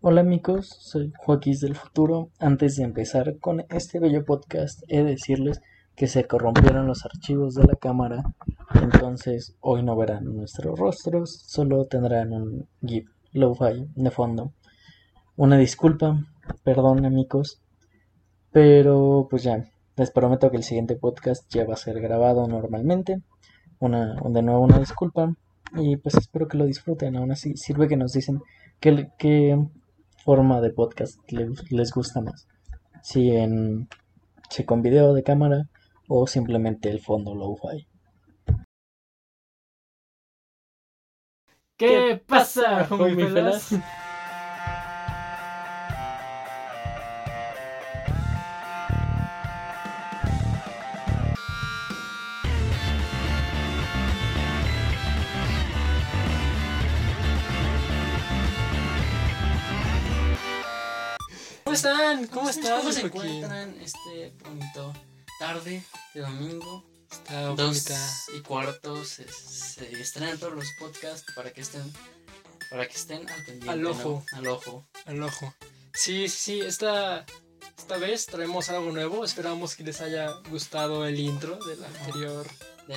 Hola amigos, soy Joaquín del futuro. Antes de empezar con este bello podcast, he de decirles que se corrompieron los archivos de la cámara, entonces hoy no verán nuestros rostros, solo tendrán un GIF lo-fi de fondo. Una disculpa, perdón amigos, pero pues ya, les prometo que el siguiente podcast ya va a ser grabado normalmente. Una, de nuevo una disculpa y pues espero que lo disfruten. Aún así, sirve que nos dicen qué, qué forma de podcast les, les gusta más. Si, en, si con video de cámara o simplemente el fondo low-fi. ¿Qué pasa, homie están? ¿Cómo están? ¿Cómo se encuentran este bonito tarde de domingo? Está Dos y cuarto se, se, estrenan todos los podcasts para que estén para que estén al pendiente. Al ojo. Al ojo. Al ojo. Sí, sí. Esta, esta vez traemos algo nuevo. Esperamos que les haya gustado el intro del anterior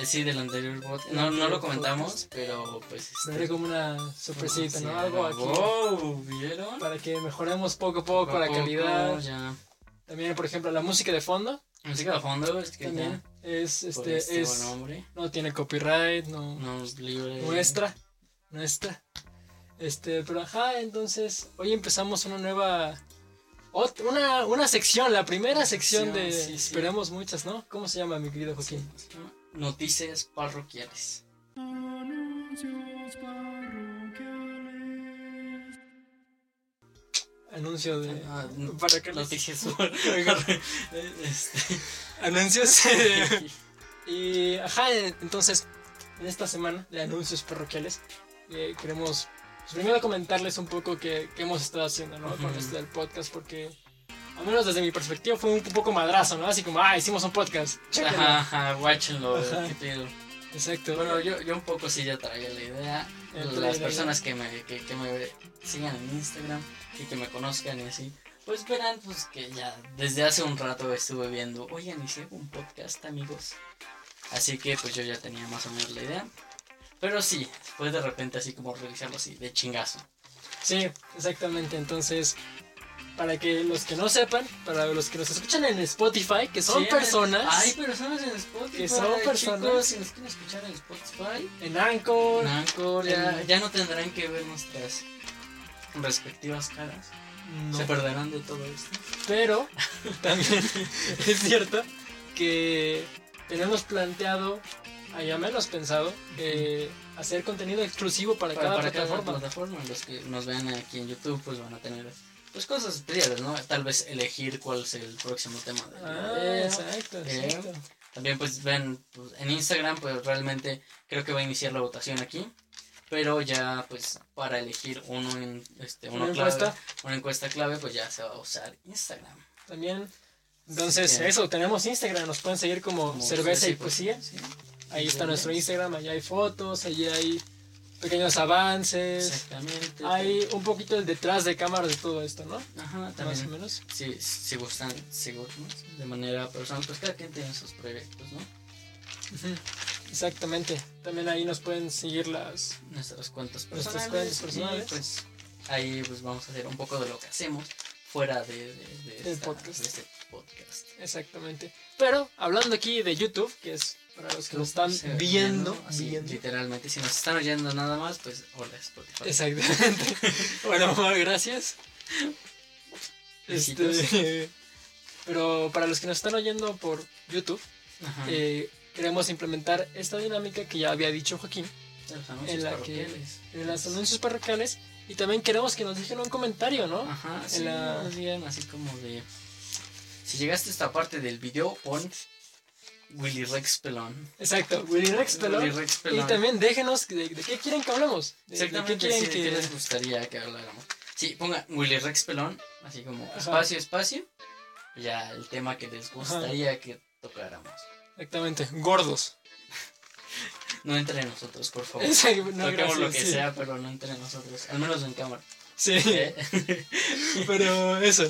sí, del anterior bot. No, no lo comentamos, pero pues. Este... como una sorpresita, ¿no? Algo aquí. Wow, ¿vieron? Para que mejoremos poco a poco, la calidad. También, por ejemplo, la música de fondo. Música de fondo es que también es este, este es no tiene copyright, no, no es libre. Nuestra, nuestra. Este, pero ajá, entonces hoy empezamos una nueva una, una sección, la primera sección, de esperemos muchas, ¿no? ¿Cómo se llama mi querido Joaquín? Noticias parroquiales. Anuncios parroquiales. Anuncio de. Ah, Noticias este. Anuncios. y. Ajá, entonces, en esta semana de anuncios parroquiales, eh, queremos. Pues, primero comentarles un poco qué, hemos estado haciendo, ¿no? Con esto del podcast, porque al menos desde mi perspectiva, fue un poco madrazo, ¿no? Así como, ah, hicimos un podcast. Ajá, ajá, watchenlo, qué pedo. Exacto. Bueno, yo, yo un poco sí ya traía la idea. Las personas que me, que, que me sigan en Instagram y que me conozcan y así, pues verán pues que ya desde hace un rato estuve viendo, oigan, hice un podcast, amigos. Así que pues yo ya tenía más o menos la idea. Pero sí, fue de repente así como realizarlo así, de chingazo. Sí, exactamente. Entonces, para que los que no sepan, para los que nos escuchan en Spotify, que son personas. Hay personas en Spotify. Que son personas. si nos quieren escuchar en Spotify. En Anchor. En Anchor, ya, ya no tendrán que ver nuestras respectivas caras. Se perderán de todo esto. Pero también es cierto que tenemos planteado, ya menos pensado, eh, hacer contenido exclusivo para, cada plataforma. plataforma. Los que nos vean aquí en YouTube, pues van a tener pues cosas especiales, ¿no? Tal vez elegir cuál es el próximo tema del ah, Exacto, exacto. También pues ven pues, en Instagram pues realmente creo que va a iniciar la votación aquí. Pero ya pues para elegir uno en este uno ¿Una clave, encuesta? una encuesta clave pues ya se va a usar Instagram. También entonces eso, tenemos Instagram, nos pueden seguir como, cerveza y poesía. Ahí está nuestro Instagram, allá hay fotos, allí hay pequeños avances. Exactamente. Hay un poquito el detrás de cámara de todo esto, ¿no? Ajá, también. Más o menos. Si, si gustan, si gustan de manera personal, pues cada quien tiene sus proyectos, ¿no? Exactamente. También ahí nos pueden seguir las nuestras cuentas personales. Nuestras personales. pues ahí pues vamos a hacer un poco de lo que hacemos fuera de, de, podcast. de este podcast. Exactamente. Pero hablando aquí de YouTube, que es para los que lo están viendo, literalmente, si nos están oyendo nada más, pues hola Spotify. Exactamente. bueno, gracias. Este, pero para los que nos están oyendo por YouTube, eh, queremos implementar esta dinámica que ya había dicho Joaquín. En la que en los anuncios parroquiales y también queremos que nos dejen un comentario, ¿no? Ajá, en la... así como de si llegaste a esta parte del video, pon Willy Rex Pelón. Exacto, Willy Rex Pelón. Y también déjenos de, qué quieren que hablemos. Exactamente, qué quieren que... les gustaría que habláramos. Sí, ponga Willy Rex Pelón, así como espacio, espacio. Ya el tema que les gustaría que tocáramos. Exactamente, gordos. no entre nosotros, por favor. no, Toquemos lo que sea, pero no entre nosotros. Al menos en cámara. Sí, ¿eh? pero eso.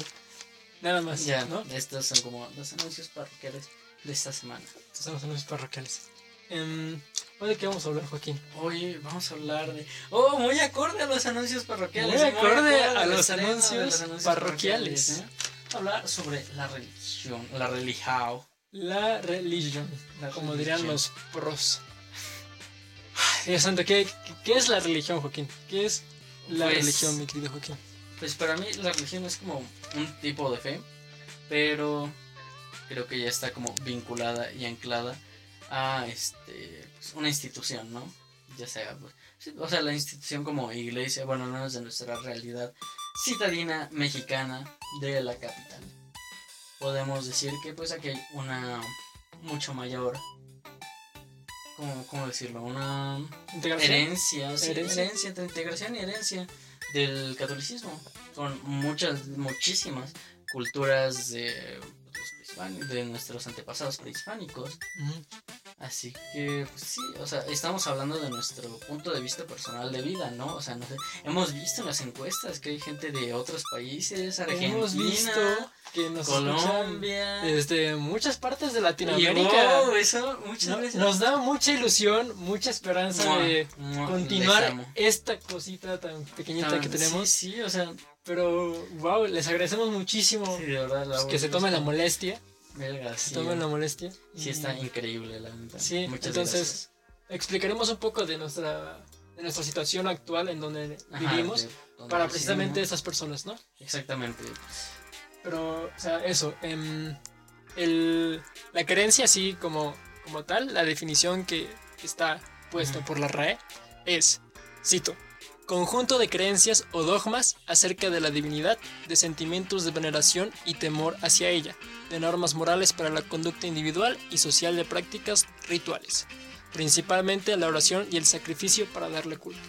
Nada más, ya, ¿no? estos son como los anuncios parroquiales de esta semana. Son los anuncios parroquiales. Em, ¿hoy ¿De qué vamos a hablar, Joaquín? Hoy vamos a hablar de. Oh, muy acorde a los anuncios parroquiales. Muy acorde a los de anuncios parroquiales. ¿eh? Hablar sobre la religión, la religión. La religión, La como dirían los pros. Dios santo, ¿qué, qué es la religión, Joaquín? ¿Qué es la Pues- religión, mi querido Joaquín? Pues para mí la religión es como un tipo de fe, pero creo que ya está como vinculada y anclada a este pues, una institución, ¿no? Ya sea, pues, sí, o sea, la institución como iglesia, bueno, al menos de nuestra realidad citadina mexicana de la capital. Podemos decir que pues aquí hay una mucho mayor, ¿cómo, cómo decirlo? Una Integración. herencia, sí, Herencia. herencia, integración y herencia del catolicismo, con muchas, muchísimas culturas de, de nuestros antepasados prehispánicos. Ujú. Así que, pues, sí, o sea, estamos hablando de nuestro punto de vista personal de vida, ¿no? O sea, no sé, hemos visto en las encuestas que hay gente de otros países, Argentina, Hemos visto que nos Colombia, desde muchas partes de Latinoamérica. wow, eso muchas No- veces nos da mucha ilusión, mucha esperanza Mua, de mua, continuar esta cosita tan pequeñita que Tan- tenemos. Sí, sí, o sea, Pero, wow, les agradecemos muchísimo sí, de verdad, la pues, que se tomen la molestia. Verga, Se sí. tomen la molestia. Sí, está increíble, la neta. Sí, Muchas entonces, explicaremos un poco de nuestra, de nuestra situación actual en donde. Ajá, vivimos donde para precisamente esas personas, ¿no? Exactamente. Pero, o sea, eso. em, el, la creencia, así como, como tal, la definición que está puesta por la RAE es, cito, conjunto de creencias o dogmas acerca de la divinidad, de sentimientos de veneración y temor hacia ella, de normas morales para la conducta individual y social de prácticas rituales, principalmente la oración y el sacrificio para darle culto.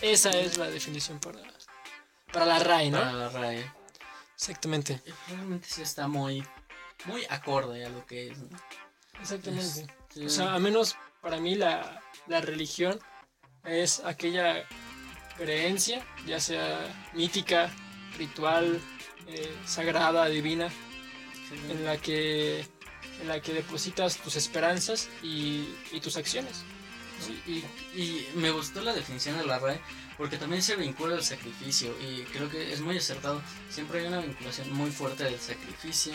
Esa es la definición para, para la RAE, ¿no? Para la RAE. Exactamente. Y Realmente sí está muy, muy acorde a lo que es. ¿no? Exactamente. Sí. O sea, a menos para mí la, la religión es aquella creencia, ya sea mítica, ritual, eh, sagrada, divina, Sí. en la que, en la que depositas tus esperanzas y, y tus acciones. Sí, y, y me gustó la definición de la RAE porque también se vincula al sacrificio y creo que es muy acertado. Siempre hay una vinculación muy fuerte del sacrificio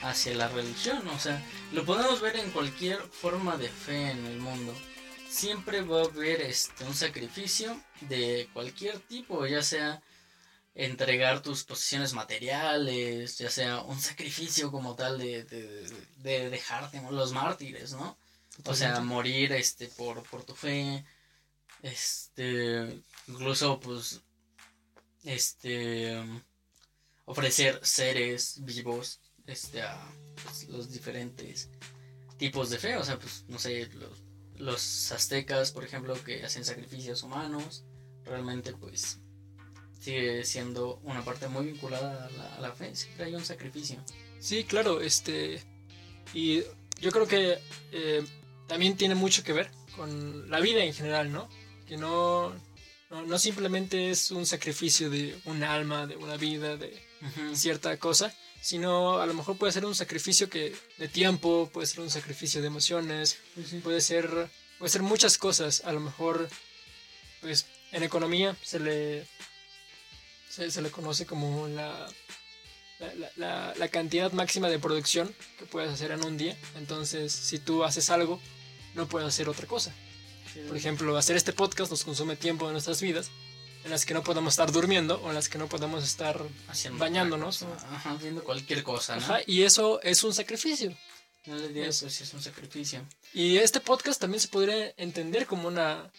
hacia la religión. O sea, lo podemos ver en cualquier forma de fe en el mundo. Siempre va a haber este, un sacrificio de cualquier tipo, ya sea entregar tus posesiones materiales, ya sea un sacrificio como tal de, de, de dejarte, los mártires, ¿no? O sea, morir este por, por tu fe. Este. Incluso pues. Este. ofrecer seres vivos. Este a pues, los diferentes tipos de fe. O sea, pues, no sé, los, los aztecas, por ejemplo, que hacen sacrificios humanos. Realmente, pues. Sigue siendo una parte muy vinculada a la, a la fe. Siempre hay un sacrificio. Sí, claro, este. Y yo creo que eh, también tiene mucho que ver con la vida en general, ¿no? Que no, no, no simplemente es un sacrificio de un alma, de una vida, de cierta cosa, sino a lo mejor puede ser un sacrificio que de tiempo, puede ser un sacrificio de emociones, puede ser, puede ser muchas cosas. A lo mejor, pues, en economía se le, se, se le conoce como la, la, la- la- cantidad máxima de producción que puedes hacer en un día. Entonces, si tú haces algo, no puedes hacer otra cosa. Por ejemplo, hacer este podcast nos consume tiempo de nuestras vidas en las que no podemos estar durmiendo o en las que no podemos estar Haciendo bañándonos. cosa. Ajá, haciendo cualquier cosa, ¿no? Ajá, y eso es un sacrificio. No le pues es un sacrificio. Y este podcast también se podría entender como una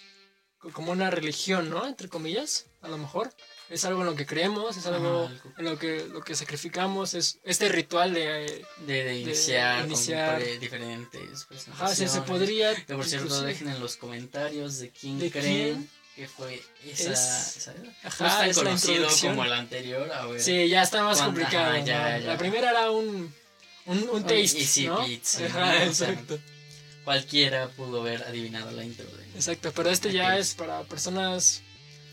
como una religión, ¿no? Entre comillas, a lo mejor. Es algo en lo que creemos, es algo Ajá, algo. en lo que, lo que sacrificamos, es este ritual de... De, de iniciar, iniciar. con diferentes Ajá, se, se podría... Que por cierto, inclusive- dejen en los comentarios de quién ¿De creen quién? que fue esa. Es- esa- Ajá, no es conocido como el anterior. A ver. Sí, ya está más ¿Cuánta? complicado. Ajá, ya, ¿no? ya. La primera era un, un, un taste, easy ¿no? pizza, Ajá, exacto. Cualquiera pudo haber adivinado la intro de. Exacto, pero este ya es para personas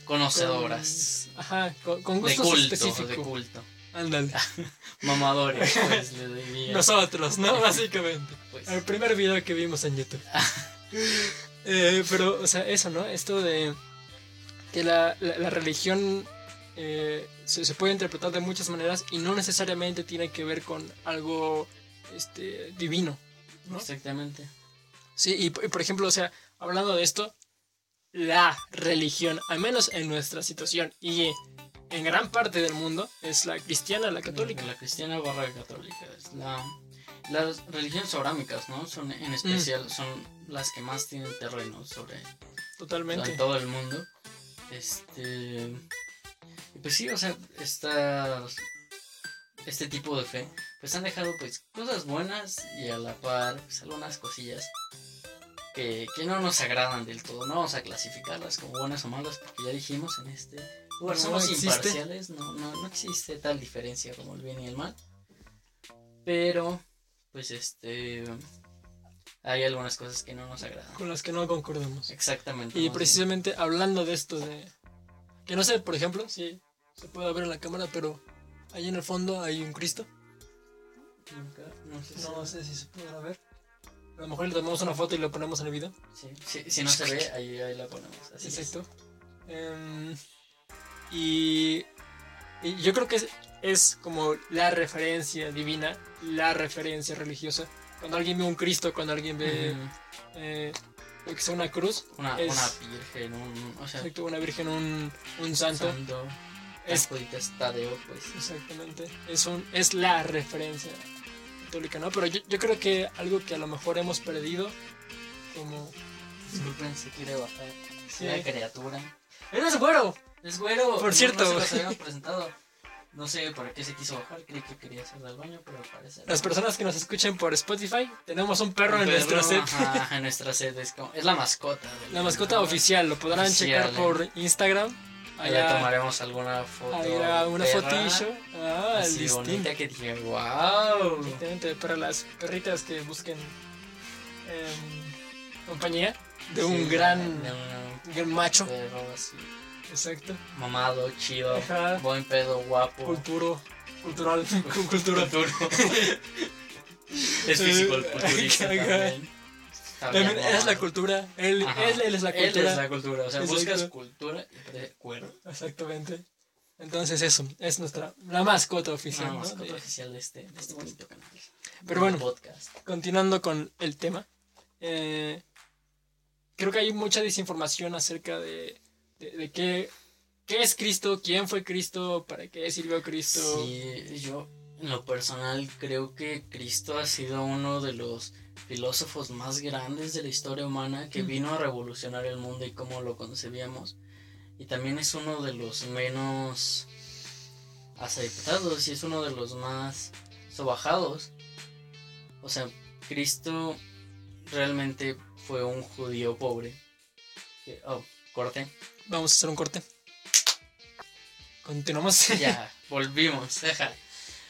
Conocedoras. Ajá, con, con De gustos culto, específicos. de culto. Ándale. Mamadores, pues le diría. Nosotros, ¿no? Básicamente. Pues, El primer video que vimos en YouTube. Eh, pero, o sea, eso, ¿no? Esto de que la, la- la religión eh, se, se puede interpretar de muchas maneras y no necesariamente tiene que ver con algo este, divino, ¿no? Exactamente. Sí, y por ejemplo, o sea, hablando de esto, la religión, al menos en nuestra situación y en gran parte del mundo, es la cristiana, la católica. La cristiana barra católica. Es la, las religiones abrámicas, ¿no? Son en especial, son las que más tienen terreno sobre Totalmente. todo el mundo. Este. Pues sí, o sea, estas. Este tipo de fe, pues han dejado pues cosas buenas y a la par, pues algunas cosillas que, que no nos agradan del todo. No vamos a clasificarlas como buenas o malas, porque ya dijimos en este lugar No somos existe. imparciales, no, no, no existe tal diferencia como el bien y el mal. Pero, pues este. Hay algunas cosas que no nos agradan. Con las que no concordamos. Exactamente. Y precisamente hablando de esto de... Que no sé, por ejemplo, si se puede ver en la cámara, pero ahí en el fondo hay un Cristo. Nunca, no sé si- No sé si se podrá ver. A lo mejor le tomamos una foto y lo ponemos en el video. Sí, sí, si no se ve, ahí, ahí la ponemos. Así. Exacto. Em, y, y yo creo que es, es como la referencia divina, la referencia religiosa. Cuando alguien ve un Cristo, cuando alguien ve Ujú. eh, lo que sea una cruz, Una, es- una virgen, un, o sea, exacto, una virgen, un, un santo, santo, es pues. Exactamente. Es, un, es la referencia católica, ¿no? Pero yo, yo creo que algo que a lo mejor hemos perdido, como... Disculpen, se quiere bajar. Sí. Una criatura. ¡Eres güero! Es güero. Por cierto. No, se los presentado. No sé por qué se quiso bajar, creí que quería hacer del baño, pero al parecer. Las personas que nos escuchen por Spotify, tenemos un perro Un en nuestra set. Ajá, en nuestra set es como. Es la mascota. del- La mascota oficial, lo podrán Oficial, checar eh. por Instagram. Ahí le Allá, tomaremos alguna foto. allá una perra, fotillo. Ah, Así listín. bonita que dije, wow. Para las perritas que busquen em, compañía de un gran, De gran macho. perro así. Exacto. Mamado, chido, Ajá. buen pedo, guapo. Culturo, cultural, cultura. es físico el culturista también. También También es la cultura. Él, él, él es la Él cultura. es la cultura. O sea, Exacto. buscas cultura y cuero. Exactamente. Entonces eso, es nuestra la mascota oficial. ¿no? mascota De- oficial de este, de este bonito canal. Pero bueno. Podcast. continuando con el tema, eh, creo que hay mucha desinformación acerca de, de, de qué, qué es Cristo, quién fue Cristo, para qué sirvió Cristo. Sí, yo en lo personal creo que Cristo ha sido uno de los filósofos más grandes de la historia humana que vino a revolucionar el mundo y cómo lo concebíamos. Y también es uno de los menos aceptados y es uno de los más sobajados. O sea, Cristo realmente fue un judío pobre. Que- Oh, corte. Vamos a hacer un corte. Continuamos. Ya, volvimos.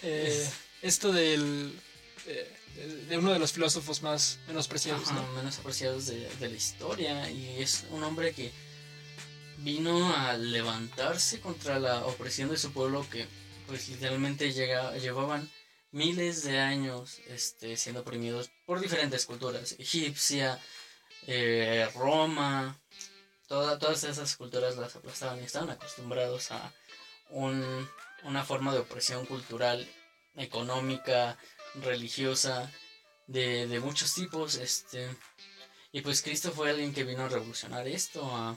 Eh, esto del, eh, de, uno de los filósofos más menospreciados, Ajá, ¿no? menos apreciados de, de la historia y es un hombre que vino a levantarse contra la opresión de su pueblo que pues literalmente llega, llevaban miles de años este, siendo oprimidos por diferentes culturas, egipcia, eh, Roma, toda, todas esas culturas las aplastaban y estaban acostumbrados a un- una forma de opresión cultural, económica, religiosa, de, de muchos tipos, este, y pues Cristo fue alguien que vino a revolucionar esto, a,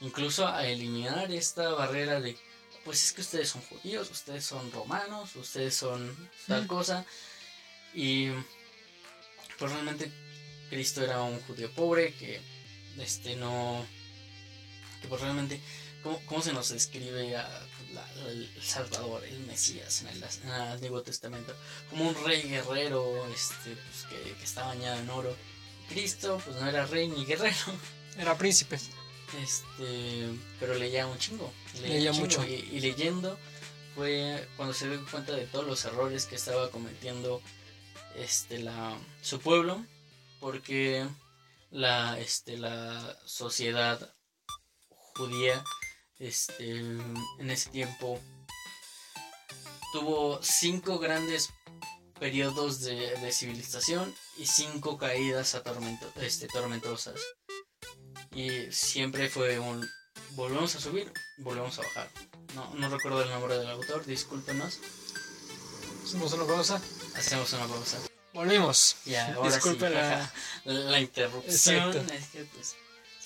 incluso a eliminar esta barrera de, pues es que ustedes son judíos, ustedes son romanos, ustedes son tal cosa, y pues realmente Cristo era un judío pobre que, este, no, que pues realmente, ¿cómo, cómo se nos describe a la- el Salvador, el Mesías en el, en el Antiguo Testamento? Como un rey guerrero, este, pues, que, que está bañado en oro. Cristo, pues no era rey ni guerrero, Era príncipe. este, pero leía un chingo. Leía un chingo, mucho. Y, y leyendo fue cuando se dio cuenta de todos los errores que estaba cometiendo este, la, su pueblo, porque la, este, la sociedad judía este, en ese tiempo tuvo cinco grandes periodos de, civilización y cinco caídas a este, tormentosas. Y siempre fue un volvemos a subir, volvemos a bajar. No, no recuerdo el nombre del autor, discúlpenos. Hacemos una pausa. Hacemos una pausa. Volvimos. Ya, Disculpen la... la... interrupción. Es que pues.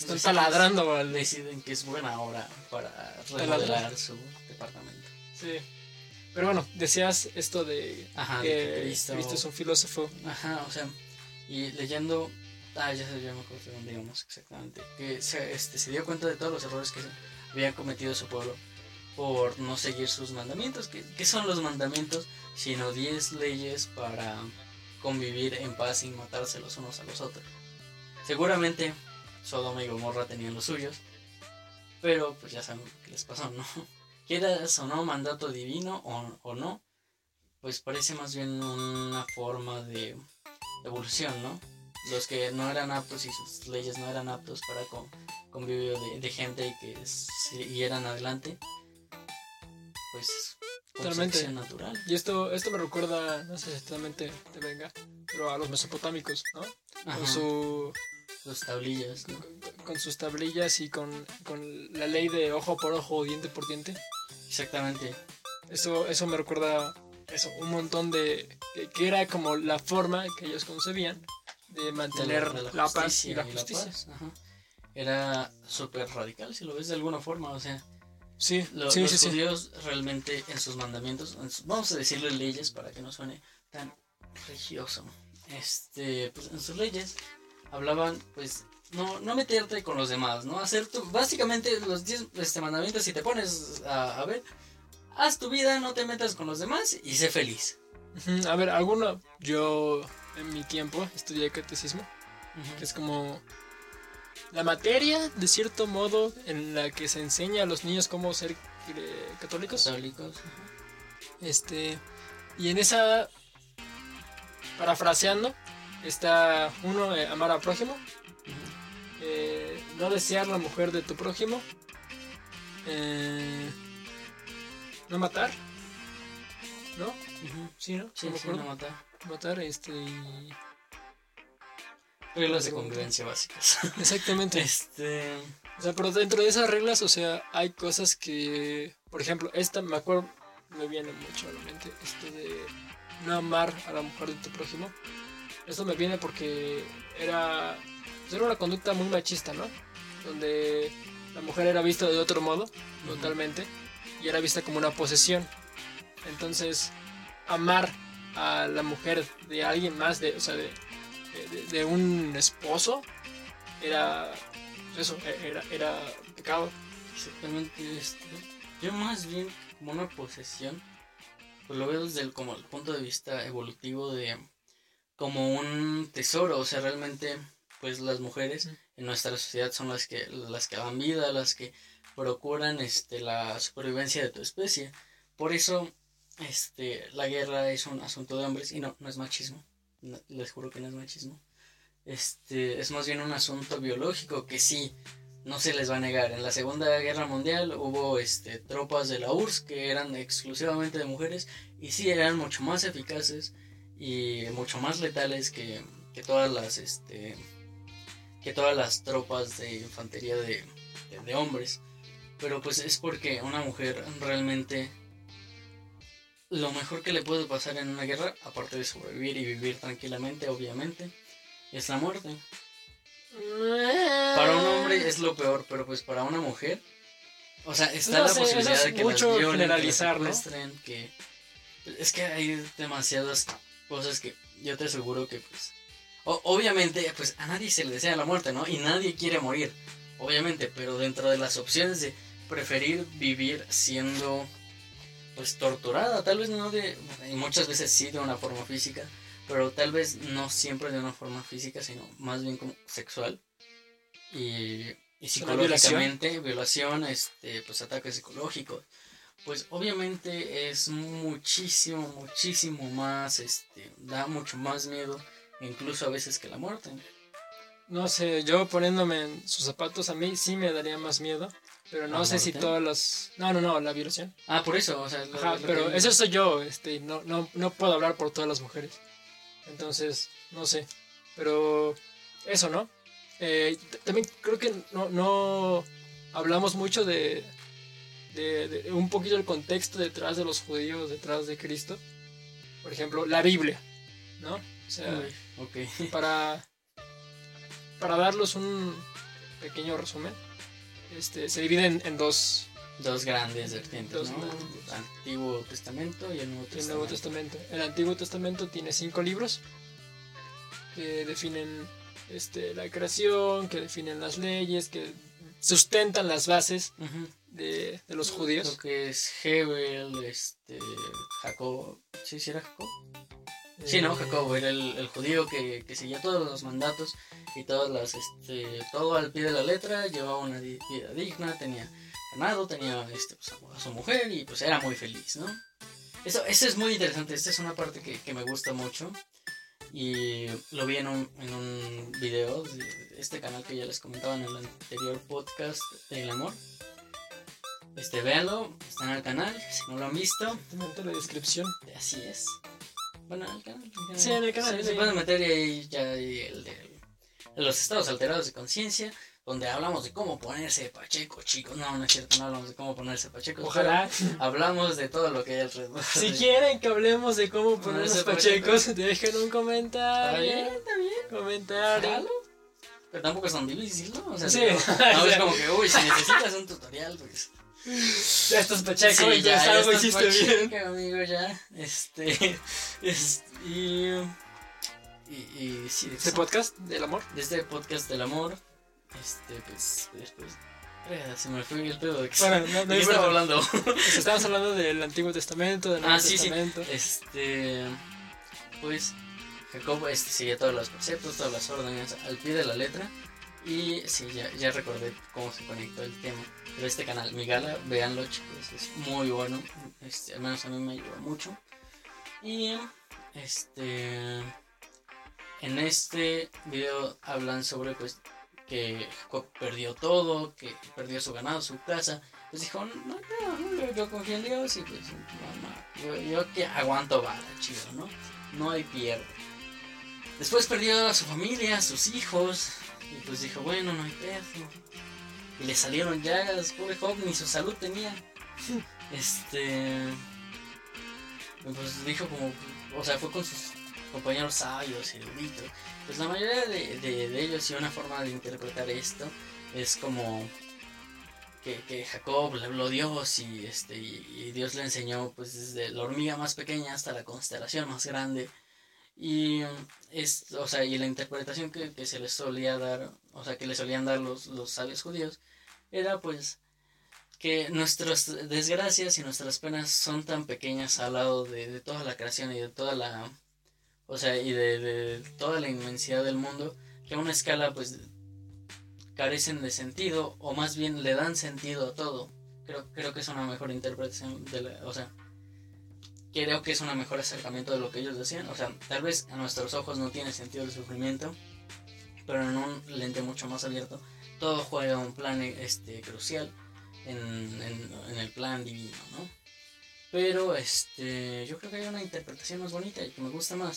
Están taladrando, Deciden que es buena hora para remodelar su departamento. Sí. Pero bueno, decías esto de Ajá, que Cristo... es un filósofo. Ajá, o sea, y leyendo. Ah, ya, ya me acuerdo de dónde íbamos exactamente. Que se, este, se dio cuenta de todos los errores que había cometido su pueblo por no seguir sus mandamientos. ¿Qué, son los mandamientos? Sino 10 leyes para convivir en paz sin matarse los unos a los otros. Seguramente Sodoma y Gomorra tenían los suyos, pero pues ya saben qué les pasó, ¿no? Quieras o no mandato divino o, no, pues parece más bien una forma de evolución, ¿no? Los que no eran aptos y sus leyes no eran aptos para convivir de, gente y que siguieran adelante, pues totalmente natural. Y esto, esto me recuerda, no sé si totalmente te venga, pero a los mesopotámicos, ¿no? Con su... Sus tablillas, con, sus tablillas y con, la ley de ojo por ojo, diente por diente. Exactamente. Eso, eso me recuerda eso, un montón de... que, era como la forma que ellos concebían de mantener la, paz y la justicia. Era súper radical, si lo ves de alguna forma, o sea Sí, los judíos realmente en sus mandamientos, vamos a decirle leyes para que no suene tan religioso. Este, pues en sus leyes hablaban, pues, no, no meterte con los demás, ¿no? Hacer tu, básicamente los 10 este, mandamientos, si te pones a, ver, haz tu vida, no te metas con los demás y sé feliz. A ver, alguno, yo en mi tiempo estudié catecismo, que es como la materia, de cierto modo, en la que se enseña a los niños cómo ser eh, católicos. Católicos. Este, y en esa, parafraseando, está uno, eh, amar al prójimo, eh, no desear la mujer de tu prójimo, no matar, ¿no? Sí, ¿no? Sí, sí, no matar. Matar, este, y Reglas de convivencia básicas. Exactamente. este. O sea, pero dentro de esas reglas, o sea, hay cosas que. Por ejemplo, esta me acuerdo, me viene mucho a la mente, esto de no amar a la mujer de tu prójimo. Esto me viene porque era. Pues, era una conducta muy machista, ¿no? Donde la mujer era vista de otro modo, totalmente, y era vista como una posesión. Entonces, amar a la mujer de alguien más, de, o sea, de, de, un esposo era eso, era, era pecado. Exactamente. Este, yo más bien como una posesión, pues lo veo desde el, como el punto de vista evolutivo de como un tesoro, o sea, realmente pues las mujeres en nuestra sociedad son las que las que dan vida, las que procuran este la supervivencia de tu especie. Por eso este la guerra es un asunto de hombres y no no es machismo les juro que no es machismo. Este, es más bien un asunto biológico que sí, no se les va a negar. En la Segunda Guerra Mundial hubo este, tropas de la URSS que eran exclusivamente de mujeres y sí eran mucho más eficaces y mucho más letales que, que todas las este, que todas las tropas de infantería de, de hombres. Pero pues es porque una mujer realmente lo mejor que le puede pasar en una guerra, aparte de sobrevivir y vivir tranquilamente, obviamente, es la muerte. Para un hombre es lo peor, pero pues para una mujer, o sea, está la posibilidad de que mucho las violen, generalizar, que, es que hay demasiadas cosas que yo te aseguro que pues obviamente pues a nadie se le desea la muerte, ¿no? Y nadie quiere morir, obviamente, pero dentro de las opciones de preferir vivir siendo pues torturada, tal vez no de, y muchas veces sí de una forma física, pero tal vez no siempre de una forma física, sino más bien como sexual y, y psicológicamente, violación? este, pues ataques psicológicos. Pues obviamente es muchísimo, muchísimo más, este, da mucho más miedo, incluso a veces que la muerte. No sé, yo poniéndome en sus zapatos, a mí sí me daría más miedo Pero no ¿La sé si todas las... No, no, no, la violación. Ah, por eso, o sea, lo- Ajá, lo pero que- eso soy yo, este, no, no, no puedo hablar por todas las mujeres. Entonces, no sé. Pero eso, ¿no? Eh, también creo que no, no hablamos mucho de, de, de un poquito el contexto detrás de los judíos, detrás de Cristo. Por ejemplo, la Biblia, ¿no? O sea, para, para darlos un pequeño resumen, este, se divide en, en dos, Dos grandes vertientes, Dos ¿no? grandes. Antiguo Testamento y el Nuevo el Testamento. Nuevo Testamento. El Antiguo Testamento tiene cinco libros que definen este, la creación, que definen las leyes, que sustentan las bases. De, de los Lo judíos. que es Hebel, este, Jacob, ¿sí, sí era Jacob? Sí, ¿no? Eh, Jacob era el, el judío que, que seguía todos los mandatos y todas las, este, todo al pie de la letra, llevaba una vida digna, tenía ganado, tenía este, pues, a su mujer y pues era muy feliz, ¿no? Eso, eso es muy interesante, esta es una parte que, que me gusta mucho y lo vi en un, en un video de este canal que ya les comentaba en el anterior podcast del amor. Este, véanlo, está en el canal, si no lo han visto, Exactamente, la descripción. Así es. Bueno, en el canal. en general. Sí, en el canal, Sí, sí. Se pueden meter ahí ya el de, los estados alterados de conciencia, donde hablamos de cómo ponerse pacheco, chicos. No, no es cierto, no hablamos de cómo ponerse pacheco. Ojalá. Hablamos de todo lo que hay alrededor. Si de- quieren que hablemos de cómo poner Ponerse pachecos, dejen un Está comentario. bien, está bien. Comentario. Pero tampoco es tan difícil, ¿no? O sea, Sí. no, no es como que, uy, si necesitas un tutorial, pues. Ya estás pacheco Sí, y ya, ya algo estás hiciste bien. pacheco, amigo, ya. Este. es- y. Y, y sí, Este podcast del amor. de este podcast del amor, este, pues, después, eh, se me fue el pedo de que, Bueno, no, no ¿de qué estaba importa. hablando. Pues Estamos hablando del Antiguo Testamento, del Nuevo ah, sí, sí, Testamento. este, pues, Jacob, este, seguía todos los preceptos, todas las órdenes al pie de la letra, y sí, ya, ya recordé cómo se conectó el tema, pero este canal, mi gala, véanlo chicos, es muy bueno, este, al menos a mí me ayudó mucho, y, este, en este video hablan sobre, pues, que Jacob perdió todo, que perdió su ganado, su casa. Pues dijo, no, no, yo, confío en Dios y pues, no, yo, que aguanto vara, chido, ¿no? No hay pierde. Después perdió a su familia, a sus hijos, y pues dijo, bueno, no hay pedo. Y le salieron llagas, pobre Job, ni su salud tenía. Este. Pues dijo como, o sea, fue con sus compañeros sabios, eruditos. Pues la mayoría de, de- de ellos y una forma de interpretar esto es como que, que Jacob le habló Dios y este y, y Dios le enseñó pues desde la hormiga más pequeña hasta la constelación más grande y es o sea y la interpretación que, que se les solía dar o sea que le solían dar los, los sabios judíos era pues que nuestras desgracias y nuestras penas son tan pequeñas al lado de, de toda la creación y de toda la o sea, y de, de toda la inmensidad del mundo, que a una escala pues carecen de sentido, o más bien le dan sentido a todo. Creo, creo que es una mejor interpretación de la, o sea, creo que es un mejor acercamiento de lo que ellos decían. O sea, tal vez a nuestros ojos no tiene sentido el sufrimiento, pero en un lente mucho más abierto, todo juega un plan este, crucial en, en, el plan divino, ¿no? Pero este, yo creo que hay una interpretación más bonita y que me gusta más.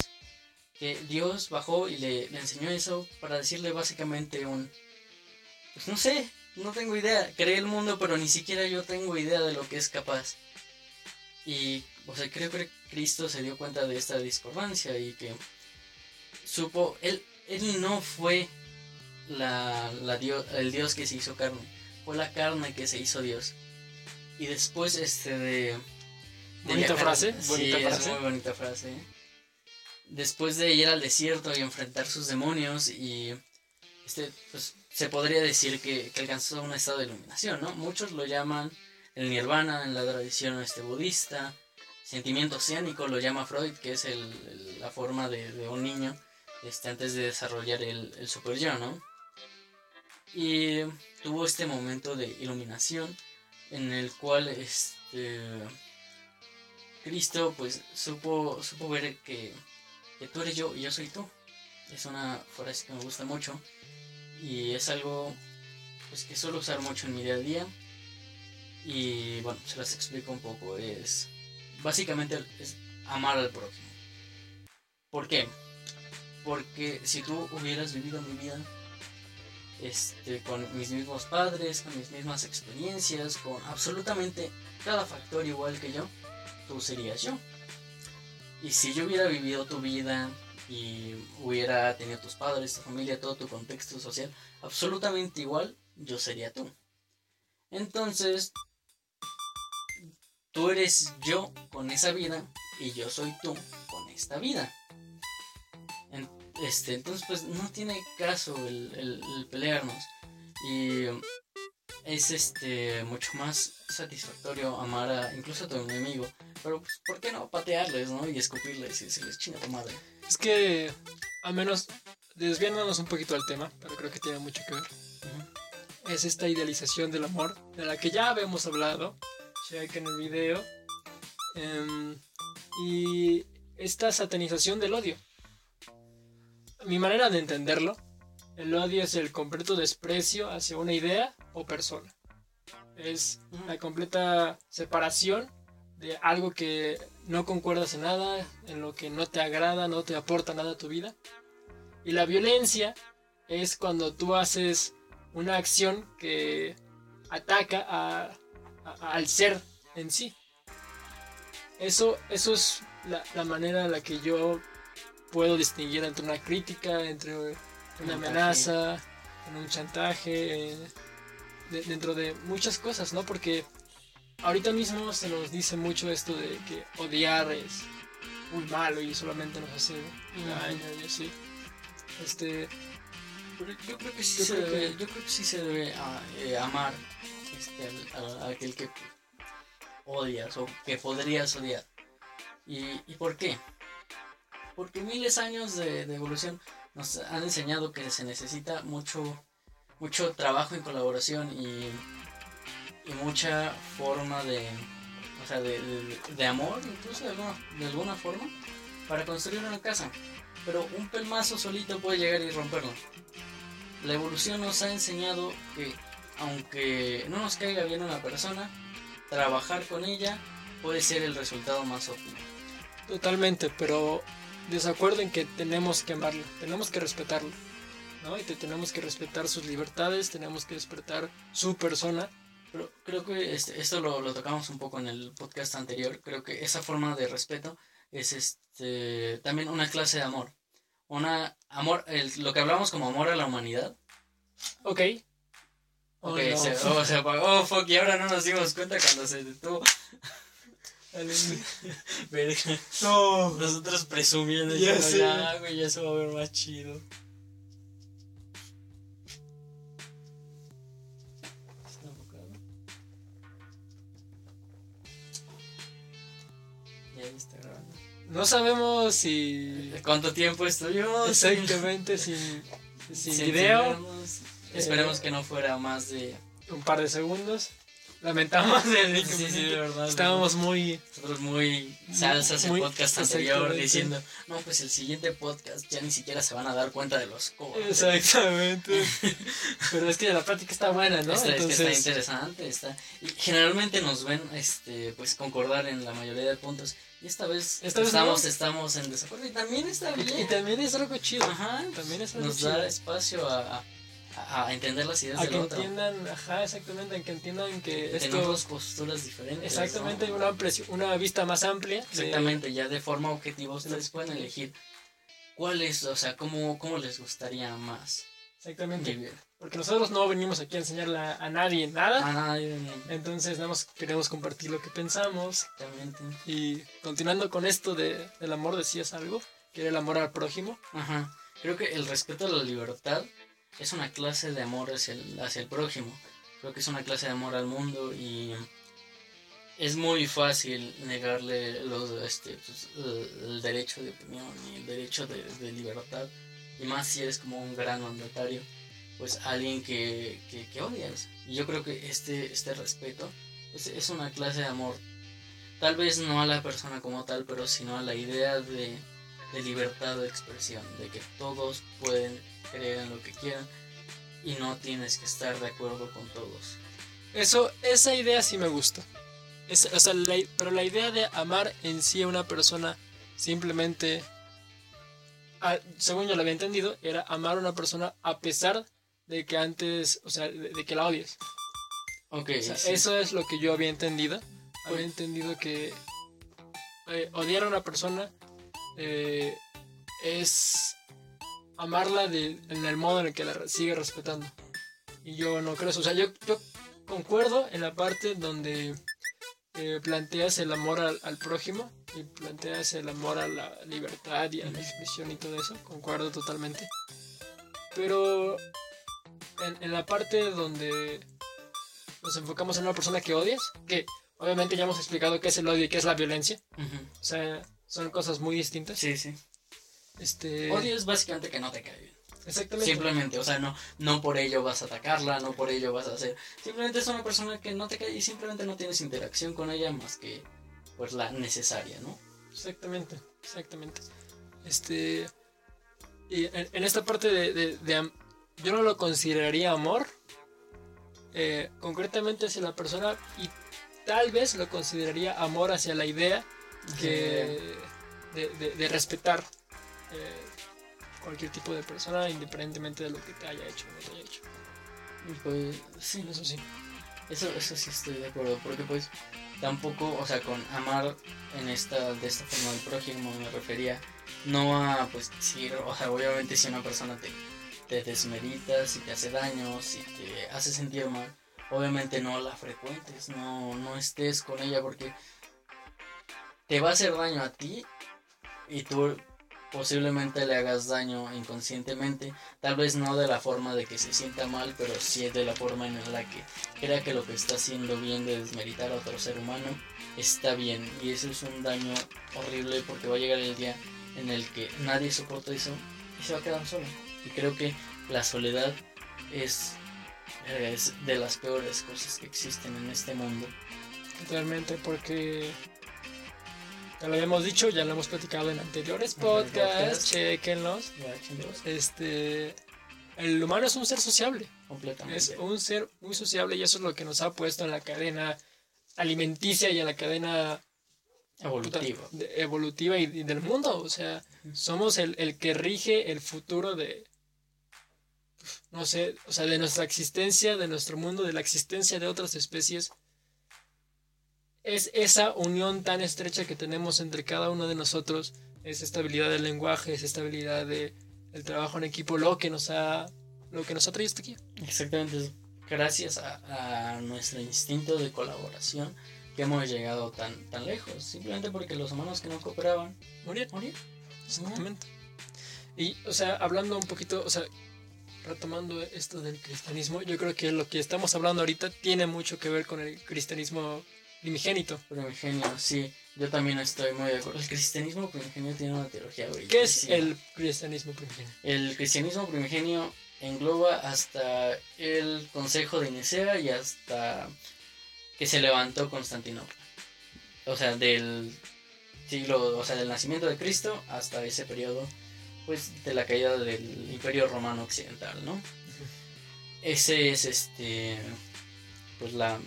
Que Dios bajó y le, le enseñó eso para decirle básicamente un... Pues no sé, no tengo idea. Creé el mundo, pero ni siquiera yo tengo idea de lo que es capaz. Y, o sea, creo que Cristo se dio cuenta de esta discordancia y que supo, él, él no fue la, la Dios, el Dios que se hizo carne, fue la carne que se hizo Dios. Y después este de... de Bonita viajar- frase, sí, bonita es frase. muy bonita frase. Después de ir al desierto y enfrentar sus demonios y este pues se podría decir que, que alcanzó un estado de iluminación, ¿no? Muchos lo llaman el nirvana en la tradición este budista, sentimiento oceánico lo llama Freud, que es el, la forma de, de un niño este, antes de desarrollar el, el super yo, ¿no? Y tuvo este momento de iluminación en el cual este Cristo pues supo, supo ver que, que tú eres yo y yo soy tú. Es una frase que me gusta mucho y es algo pues que suelo usar mucho en mi día a día Y bueno, se las explico un poco. Es básicamente es amar al prójimo. ¿Por qué? Porque si tú hubieras vivido mi vida este, con mis mismos padres, con mis mismas experiencias, con absolutamente cada factor igual que yo, tú serías yo. Y si yo hubiera vivido tu vida y hubiera tenido tus padres, tu familia, todo tu contexto social, absolutamente igual, yo sería tú. Entonces, tú eres yo con esa vida y yo soy tú con esta vida. Este, entonces, pues no tiene caso el, pelearnos. Y es este mucho más satisfactorio amar a incluso a tu enemigo. Pero, pues, ¿por qué no patearles, no? Y escupirles y decirles, chinga tu madre. Es que, al menos, desviándonos un poquito del tema, pero creo que tiene mucho que ver. Es esta idealización del amor, de la que ya habíamos hablado, check en el video. Em, y esta satanización del odio mi manera de entenderlo, el odio es el completo desprecio hacia una idea o persona. Es la completa separación de algo que no concuerdas en nada, en lo que no te agrada, no te aporta nada a tu vida. Y la violencia es cuando tú haces una acción que ataca al ser en sí. Eso, eso es la, la manera en la que yo puedo distinguir entre una crítica, entre una amenaza, un chantaje, dentro de muchas cosas, ¿no? Porque ahorita mismo se nos dice mucho esto de que odiar es muy malo y solamente nos hace daño y así. Este, yo creo que sí, se, debe, yo creo que sí se debe eh, amar este, a, aquel que odias o que podrías odiar. ¿Y, ¿Y por qué? porque miles de años de, evolución nos han enseñado que se necesita mucho, mucho trabajo en colaboración y, mucha forma de, o sea, de, amor, incluso de alguna, de alguna forma, para construir una casa. Pero un pelmazo solito puede llegar y romperlo. La evolución nos ha enseñado que aunque no nos caiga bien una persona, trabajar con ella puede ser el resultado más óptimo. Totalmente, pero desacuerdo en que tenemos que amarlo, tenemos que respetarlo, ¿no? Y tenemos que respetar sus libertades, tenemos que respetar su persona. Pero creo que este, esto lo, lo, tocamos un poco en el podcast anterior. Creo que esa forma de respeto es este también una clase de amor. Una amor, lo que hablamos como amor a la humanidad. Ok. Ok, oh, se, oh, se apagó, oh, fuck, y ahora no nos dimos cuenta cuando se detuvo. No. Nosotros presumiendo. Ya, ya, güey, ya se va a ver más chido. Ya está grabando. No sabemos si. ¿Cuánto tiempo estuvimos? Exactamente, sin, sin, video. Esperemos que no fuera más de. Un par de segundos. Lamentamos el sí, sí, de verdad. Estábamos muy. Nosotros muy salsas el podcast anterior diciendo, no, pues el siguiente podcast ya ni siquiera se van a dar cuenta de los covers. Exactamente. Pero es que la práctica está buena, ¿no? Entonces... está interesante. Está... Y generalmente nos ven este, pues concordar en la mayoría de puntos. Y esta vez, estamos, estamos en desacuerdo. Y también está bien. Y, también es algo chido. Ajá. También es algo nos da espacio a a, entender las ideas a que entiendan, ajá, exactamente, a que entiendan que tenemos posturas diferentes. Exactamente, una, una vista más amplia. Exactamente, ya de forma objetiva ustedes pueden elegir cuál es, o sea, cómo, cómo les gustaría más. Exactamente. Porque nosotros no venimos aquí a enseñarle a, nadie nada. A nadie. Entonces, nada más queremos compartir lo que pensamos. Exactamente. Y continuando con esto de, del amor, decías algo, que era el amor al prójimo. Ajá. Creo que el respeto a la libertad es una clase de amor hacia el, hacia el prójimo. Creo que es una clase de amor al mundo y es muy fácil negarle los, este, pues, el, derecho de opinión y el derecho de, libertad. Y más si eres como un gran mandatario, pues alguien que, que, odias. Y yo creo que este, este respeto es, es una clase de amor. Tal vez no a la persona como tal, pero sino a la idea de, de libertad de expresión, de que todos pueden creer en lo que quieran y no tienes que estar de acuerdo con todos. Eso, esa idea sí me gusta. Es, o sea, la, pero la idea de amar en sí a una persona simplemente, a- según yo lo había entendido, era amar a una persona a pesar de que antes, o sea, de, de que la odies. Ok, O sea, sí. Eso es lo que yo había entendido. Había entendido que eh, odiar a una persona eh, es amarla de- en el modo en el que la sigue respetando. Y yo no creo eso. O sea, yo, yo concuerdo en la parte donde eh, planteas el amor al, al prójimo y planteas el amor a la libertad y a la expresión y todo eso. Concuerdo totalmente. Pero en, en la parte donde nos enfocamos en una persona que odias, que obviamente ya hemos explicado qué es el odio y qué es la violencia. O sea, son cosas muy distintas. Sí, sí. Este, Odio es básicamente que no te cae bien. Exactamente. Simplemente, o sea, no, no por ello vas a atacarla, no por ello vas a hacer. Simplemente es una persona que no te cae y simplemente no tienes interacción con ella más que pues la necesaria, ¿no? Exactamente, exactamente. Este. Y en, en esta parte de, de- de am- Yo no lo consideraría amor. eh, concretamente hacia la persona. Y tal vez lo consideraría amor hacia la idea que, de, de- de respetar eh, cualquier tipo de persona, independientemente de lo que te haya hecho o no te haya hecho. Pues sí, Eso sí. Eso, eso sí estoy de acuerdo, porque pues tampoco, o sea, con amar en esta, de esta forma al prójimo me refería no a pues decir, o sea, obviamente si una persona te, te desmerita, si te hace daño, si te hace sentir mal, obviamente no la frecuentes, no, no estés con ella porque te va a hacer daño a ti y tú posiblemente le hagas daño inconscientemente, tal vez no de la forma de que se sienta mal, pero sí de la forma en la que crea que lo que está haciendo bien de desmeritar a otro ser humano está bien. Y eso es un daño horrible porque va a llegar el día en el que nadie soporta eso y se va a quedar solo. Y creo que la soledad es, de las peores cosas que existen en este mundo. Totalmente, porque ya lo habíamos dicho, ya lo hemos platicado en anteriores podcasts, chequenlos. Este, el humano es un ser sociable, completamente es un ser muy sociable y eso es lo que nos ha puesto en la cadena alimenticia y en la cadena evolutivo de- evolutiva y, y del mundo. O sea, somos el, el que rige el futuro de, no sé, o sea, de nuestra existencia, de nuestro mundo, de la existencia de otras especies. Es esa unión tan estrecha que tenemos entre cada uno de nosotros, esa estabilidad del lenguaje, esa estabilidad de el trabajo en equipo, lo que nos ha, lo que nos ha traído hasta aquí. Exactamente, es gracias a, a nuestro instinto de colaboración que hemos llegado tan, tan lejos. Simplemente porque los humanos que no cooperaban Morir. morían. Exactamente. Y, o sea, hablando un poquito, o sea, retomando esto del cristianismo, yo creo que lo que estamos hablando ahorita tiene mucho que ver con el cristianismo primigénito. Primigenio, sí, yo también estoy muy de acuerdo. El cristianismo primigenio tiene una teología bellísima. ¿Qué es el cristianismo primigenio? El cristianismo primigenio engloba hasta el Consejo de Nicea y hasta que se levantó Constantinopla. O sea, del siglo, o sea, del nacimiento de Cristo hasta ese periodo, pues, de la caída del Imperio Romano Occidental, ¿no? Ese es este, pues, la,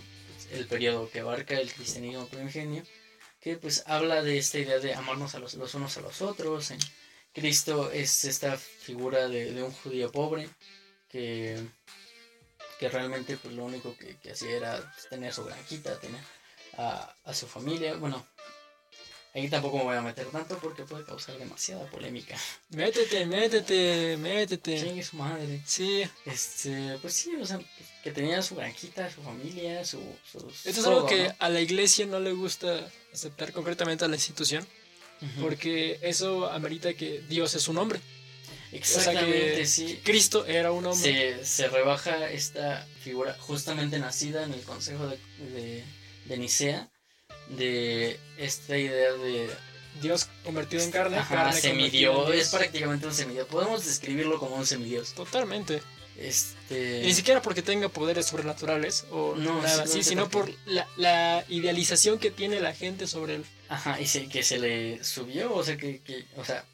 el periodo que abarca el cristianismo primigenio, que pues habla de esta idea de amarnos a los, los unos a los otros, en Cristo es esta figura de, de un judío pobre que, que realmente pues lo único que, que hacía era pues, tener su granjita, tener a, a su familia. Bueno, ahí tampoco me voy a meter tanto porque puede causar demasiada polémica. Métete, métete, métete. Chingue su madre. Sí, Este, pues sí, o sea, pues, que tenía su granjita, su familia, su... esto es todo, algo que ¿no? a la iglesia no le gusta aceptar concretamente a la institución, Ujú. porque eso amerita que Dios es un hombre. Exactamente, que- sí. Cristo era un hombre. se, se rebaja esta figura justamente nacida en el Consejo de, de, de Nicea de esta idea de Dios convertido en carne. ajá, carne semidios, es prácticamente un semidios podemos describirlo como un semidios Totalmente. Este ni siquiera porque tenga poderes sobrenaturales o No, nada así, sino por la, la idealización que tiene la gente sobre él. ajá y se, que se le subió o sea que, que o sea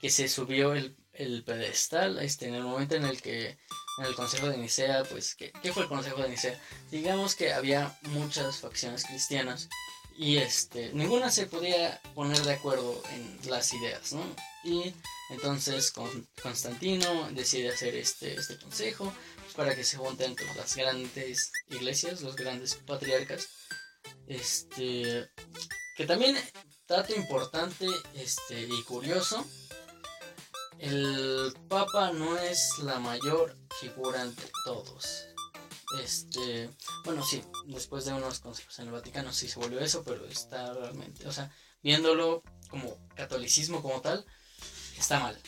que se subió el, el pedestal este en el momento en el que en el Consejo de Nicea, pues, ¿qué, ¿qué, fue el Consejo de Nicea? Digamos que había muchas facciones cristianas y este, ninguna se podía poner de acuerdo en las ideas, ¿no? Y entonces Constantino decide hacer este, este consejo para que se junten todas las grandes iglesias, los grandes patriarcas. Este, que también, dato importante este, y curioso, el Papa no es la mayor figura entre todos. Este, bueno, sí, después de unos consejos en el Vaticano sí se volvió eso, pero está realmente, o sea, viéndolo como catolicismo como tal, está mal.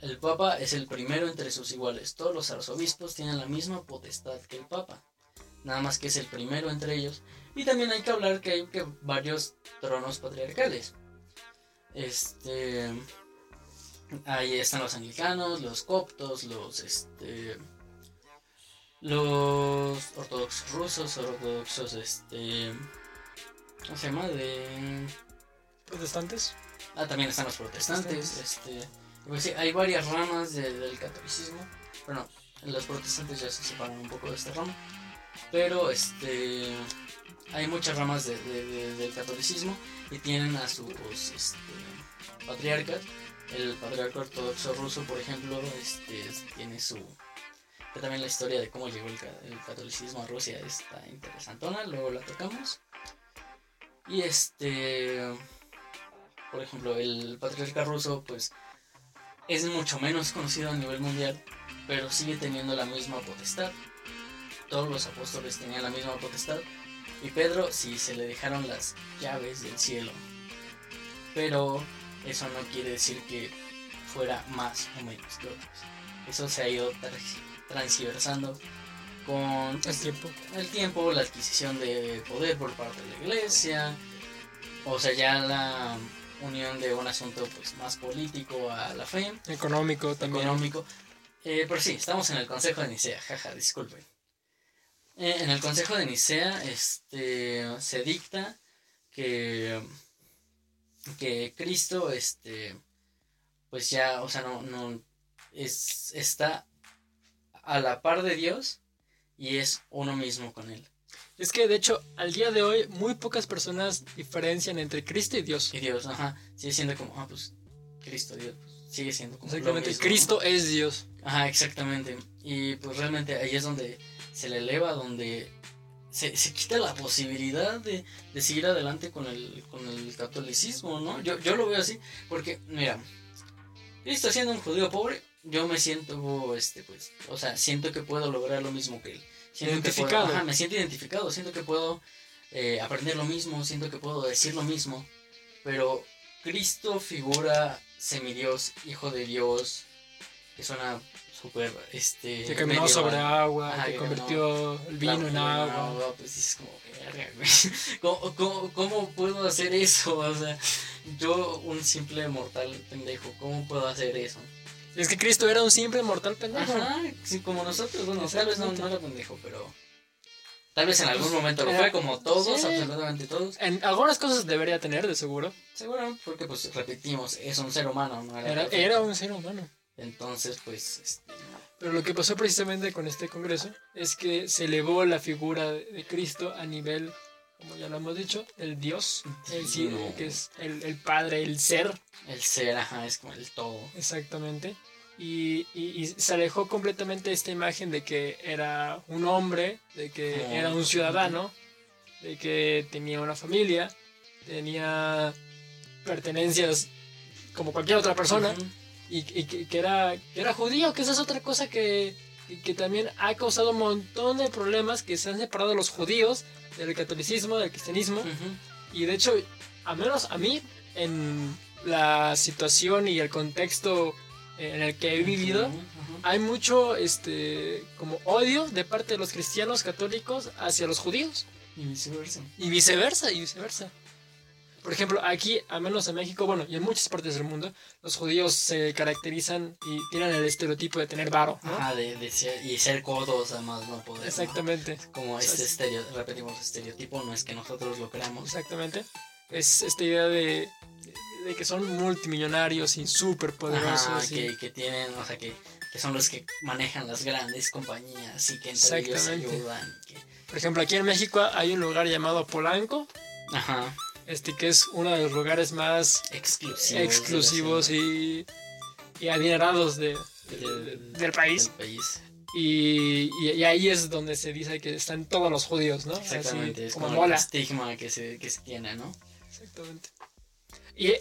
El Papa es el primero entre sus iguales. Todos los arzobispos tienen la misma potestad que el Papa. Nada más que es el primero entre ellos. Y también hay que hablar que hay que varios tronos patriarcales. Este. Ahí están los anglicanos, los coptos, los este. Los ortodoxos rusos, ortodoxos este. ¿Cómo se llama? De. ¿Protestantes? Ah, también están los protestantes. Este, pues sí, hay varias ramas del catolicismo. Bueno, los protestantes ya se separan un poco de esta rama. Pero este hay muchas ramas del catolicismo y tienen a sus este, patriarcas. El patriarca ortodoxo ruso, por ejemplo, este, tiene su... También la historia de cómo llegó el, catolicismo a Rusia está interesantona, luego la tocamos. Y este por ejemplo, el patriarca ruso, pues es mucho menos conocido a nivel mundial, pero sigue teniendo la misma potestad. Todos los apóstoles tenían la misma potestad. Y Pedro sí se le dejaron las llaves del cielo. Pero eso no quiere decir que fuera más o menos. Eso se ha ido transversando con el tiempo. el tiempo, la adquisición de poder por parte de la iglesia. O sea, ya la unión de un asunto pues más político a la fe. Económico también. Económico. Eh, pero sí, estamos en el Consejo de Nicea, jaja, disculpen. Eh, en el Consejo de Nicea este, se dicta que, que Cristo, este, pues ya, o sea, no, no es, está a la par de Dios y es uno mismo con él. Es que de hecho, al día de hoy, muy pocas personas diferencian entre Cristo y Dios. Y Dios, ajá. Sigue siendo como, ah, pues, Cristo, Dios, pues, sigue siendo como. Exactamente, Cristo es Dios. Ajá, exactamente. Y pues realmente ahí es donde se le eleva, donde se, se quita la posibilidad de, de, seguir adelante con el, con el catolicismo, ¿no? Yo, yo lo veo así, porque, mira, Cristo siendo un judío pobre, yo me siento, este, pues, o sea, siento que puedo lograr lo mismo que él identificado. me siento identificado, siento que puedo eh, aprender lo mismo, siento que puedo decir lo mismo, pero Cristo figura semidios, hijo de Dios, que suena súper, este... Que caminó sobre agua, que, convirtió el vino en agua. pues es como, ¿Cómo, cómo, cómo puedo hacer eso? O sea, yo, un simple mortal pendejo, ¿cómo puedo hacer eso? Es que Cristo era un simple mortal pendejo. Ajá, sí, como nosotros, bueno, tal vez no, no era pendejo, pero. Tal vez en algún momento lo fue, como todos, absolutamente todos. En algunas cosas debería tener, de seguro. Seguro, porque pues repetimos, es un ser humano, ¿no? Era, era, un ser humano. Entonces, pues. Este... Pero lo que pasó precisamente con este congreso es que se elevó la figura de Cristo a nivel, como ya lo hemos dicho, el Dios, el sí, que es el, el Padre, el ser. El ser, ajá, es como el todo. Exactamente y, se alejó completamente esta imagen de que era un hombre, de que era un ciudadano, de que tenía una familia, tenía pertenencias como cualquier otra persona y, que, era, que era judío, que esa es otra cosa que, que también ha causado un montón de problemas que se han separado los judíos del catolicismo, del cristianismo. Y de hecho, a menos a mí, en la situación y el contexto en el que he vivido, hay mucho este como odio de parte de los cristianos católicos hacia los judíos. Y viceversa. Y viceversa, y viceversa. Por ejemplo, aquí, al menos en México, bueno, y en muchas partes del mundo, los judíos se caracterizan y tienen el estereotipo de tener varo. ¿no? de, ser, y ser codos, además, no poder. Exactamente. Como este estereotipo, repetimos, estereotipo, no es que nosotros lo creamos. Exactamente. Es esta idea de de que son multimillonarios y súper poderosos. que, que, tienen, o sea, que que son los que manejan las grandes compañías y que entre ellos ayudan. y que- Por ejemplo, aquí en México hay un lugar llamado Polanco, Ajá, este que es uno de los lugares más exclusivos. exclusivos y, y adinerados de, de- de- del país. Del país. Y, y- y ahí es donde se dice que están todos los judíos, ¿no? Exactamente, Así, es como como, el estigma que se, que se tiene, ¿no? Exactamente. Y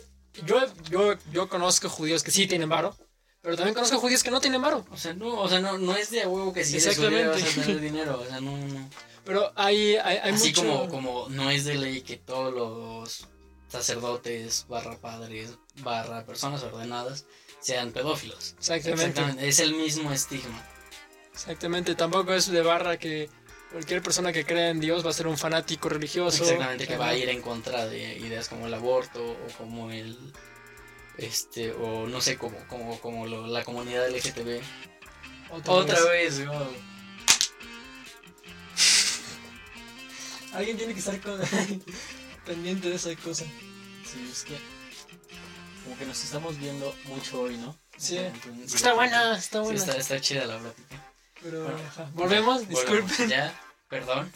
yo, yo, yo conozco judíos que sí tienen varo, pero también conozco judíos que no tienen varo. O sea, no, o sea, no, no es de huevo que si eres Exactamente. judío vas a tener dinero, o sea, no, no. Pero hay, hay, hay Así mucho... como, como no es de ley que todos los sacerdotes, barra padres, barra personas ordenadas sean pedófilos. Exactamente. Es el mismo estigma. Exactamente. Tampoco es de barra que cualquier persona que crea en Dios va a ser un fanático religioso. Exactamente, que va a ir en contra de ideas como el aborto o como el. Este, o no sé, como, como, como lo- la comunidad LGTB. Otra, Otra vez. vez, wow. Alguien tiene que estar con- pendiente de esa cosa. Sí, es que. Como que nos estamos viendo mucho hoy, ¿no? Sí. Entonces, Está buena, está Sí, buena. está, está chida la plática. Pero, Bueno. Volvemos, Volvemos. disculpen. Ya, perdón.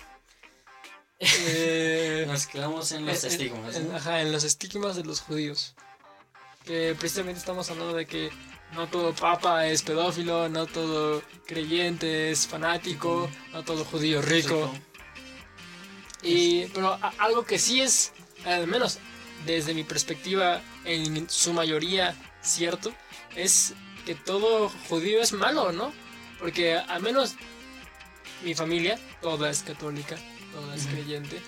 Eh, Nos quedamos en los en- estigmas. en- ¿no? ajá, en los estigmas de los judíos. Que precisamente estamos hablando de que no todo papa es pedófilo, no todo creyente es fanático, no todo judío es rico. Y, pero a- algo que sí es, al menos desde mi perspectiva, en su mayoría cierto, es que todo judío es malo, ¿no? Porque al menos mi familia, toda es católica, toda es creyente,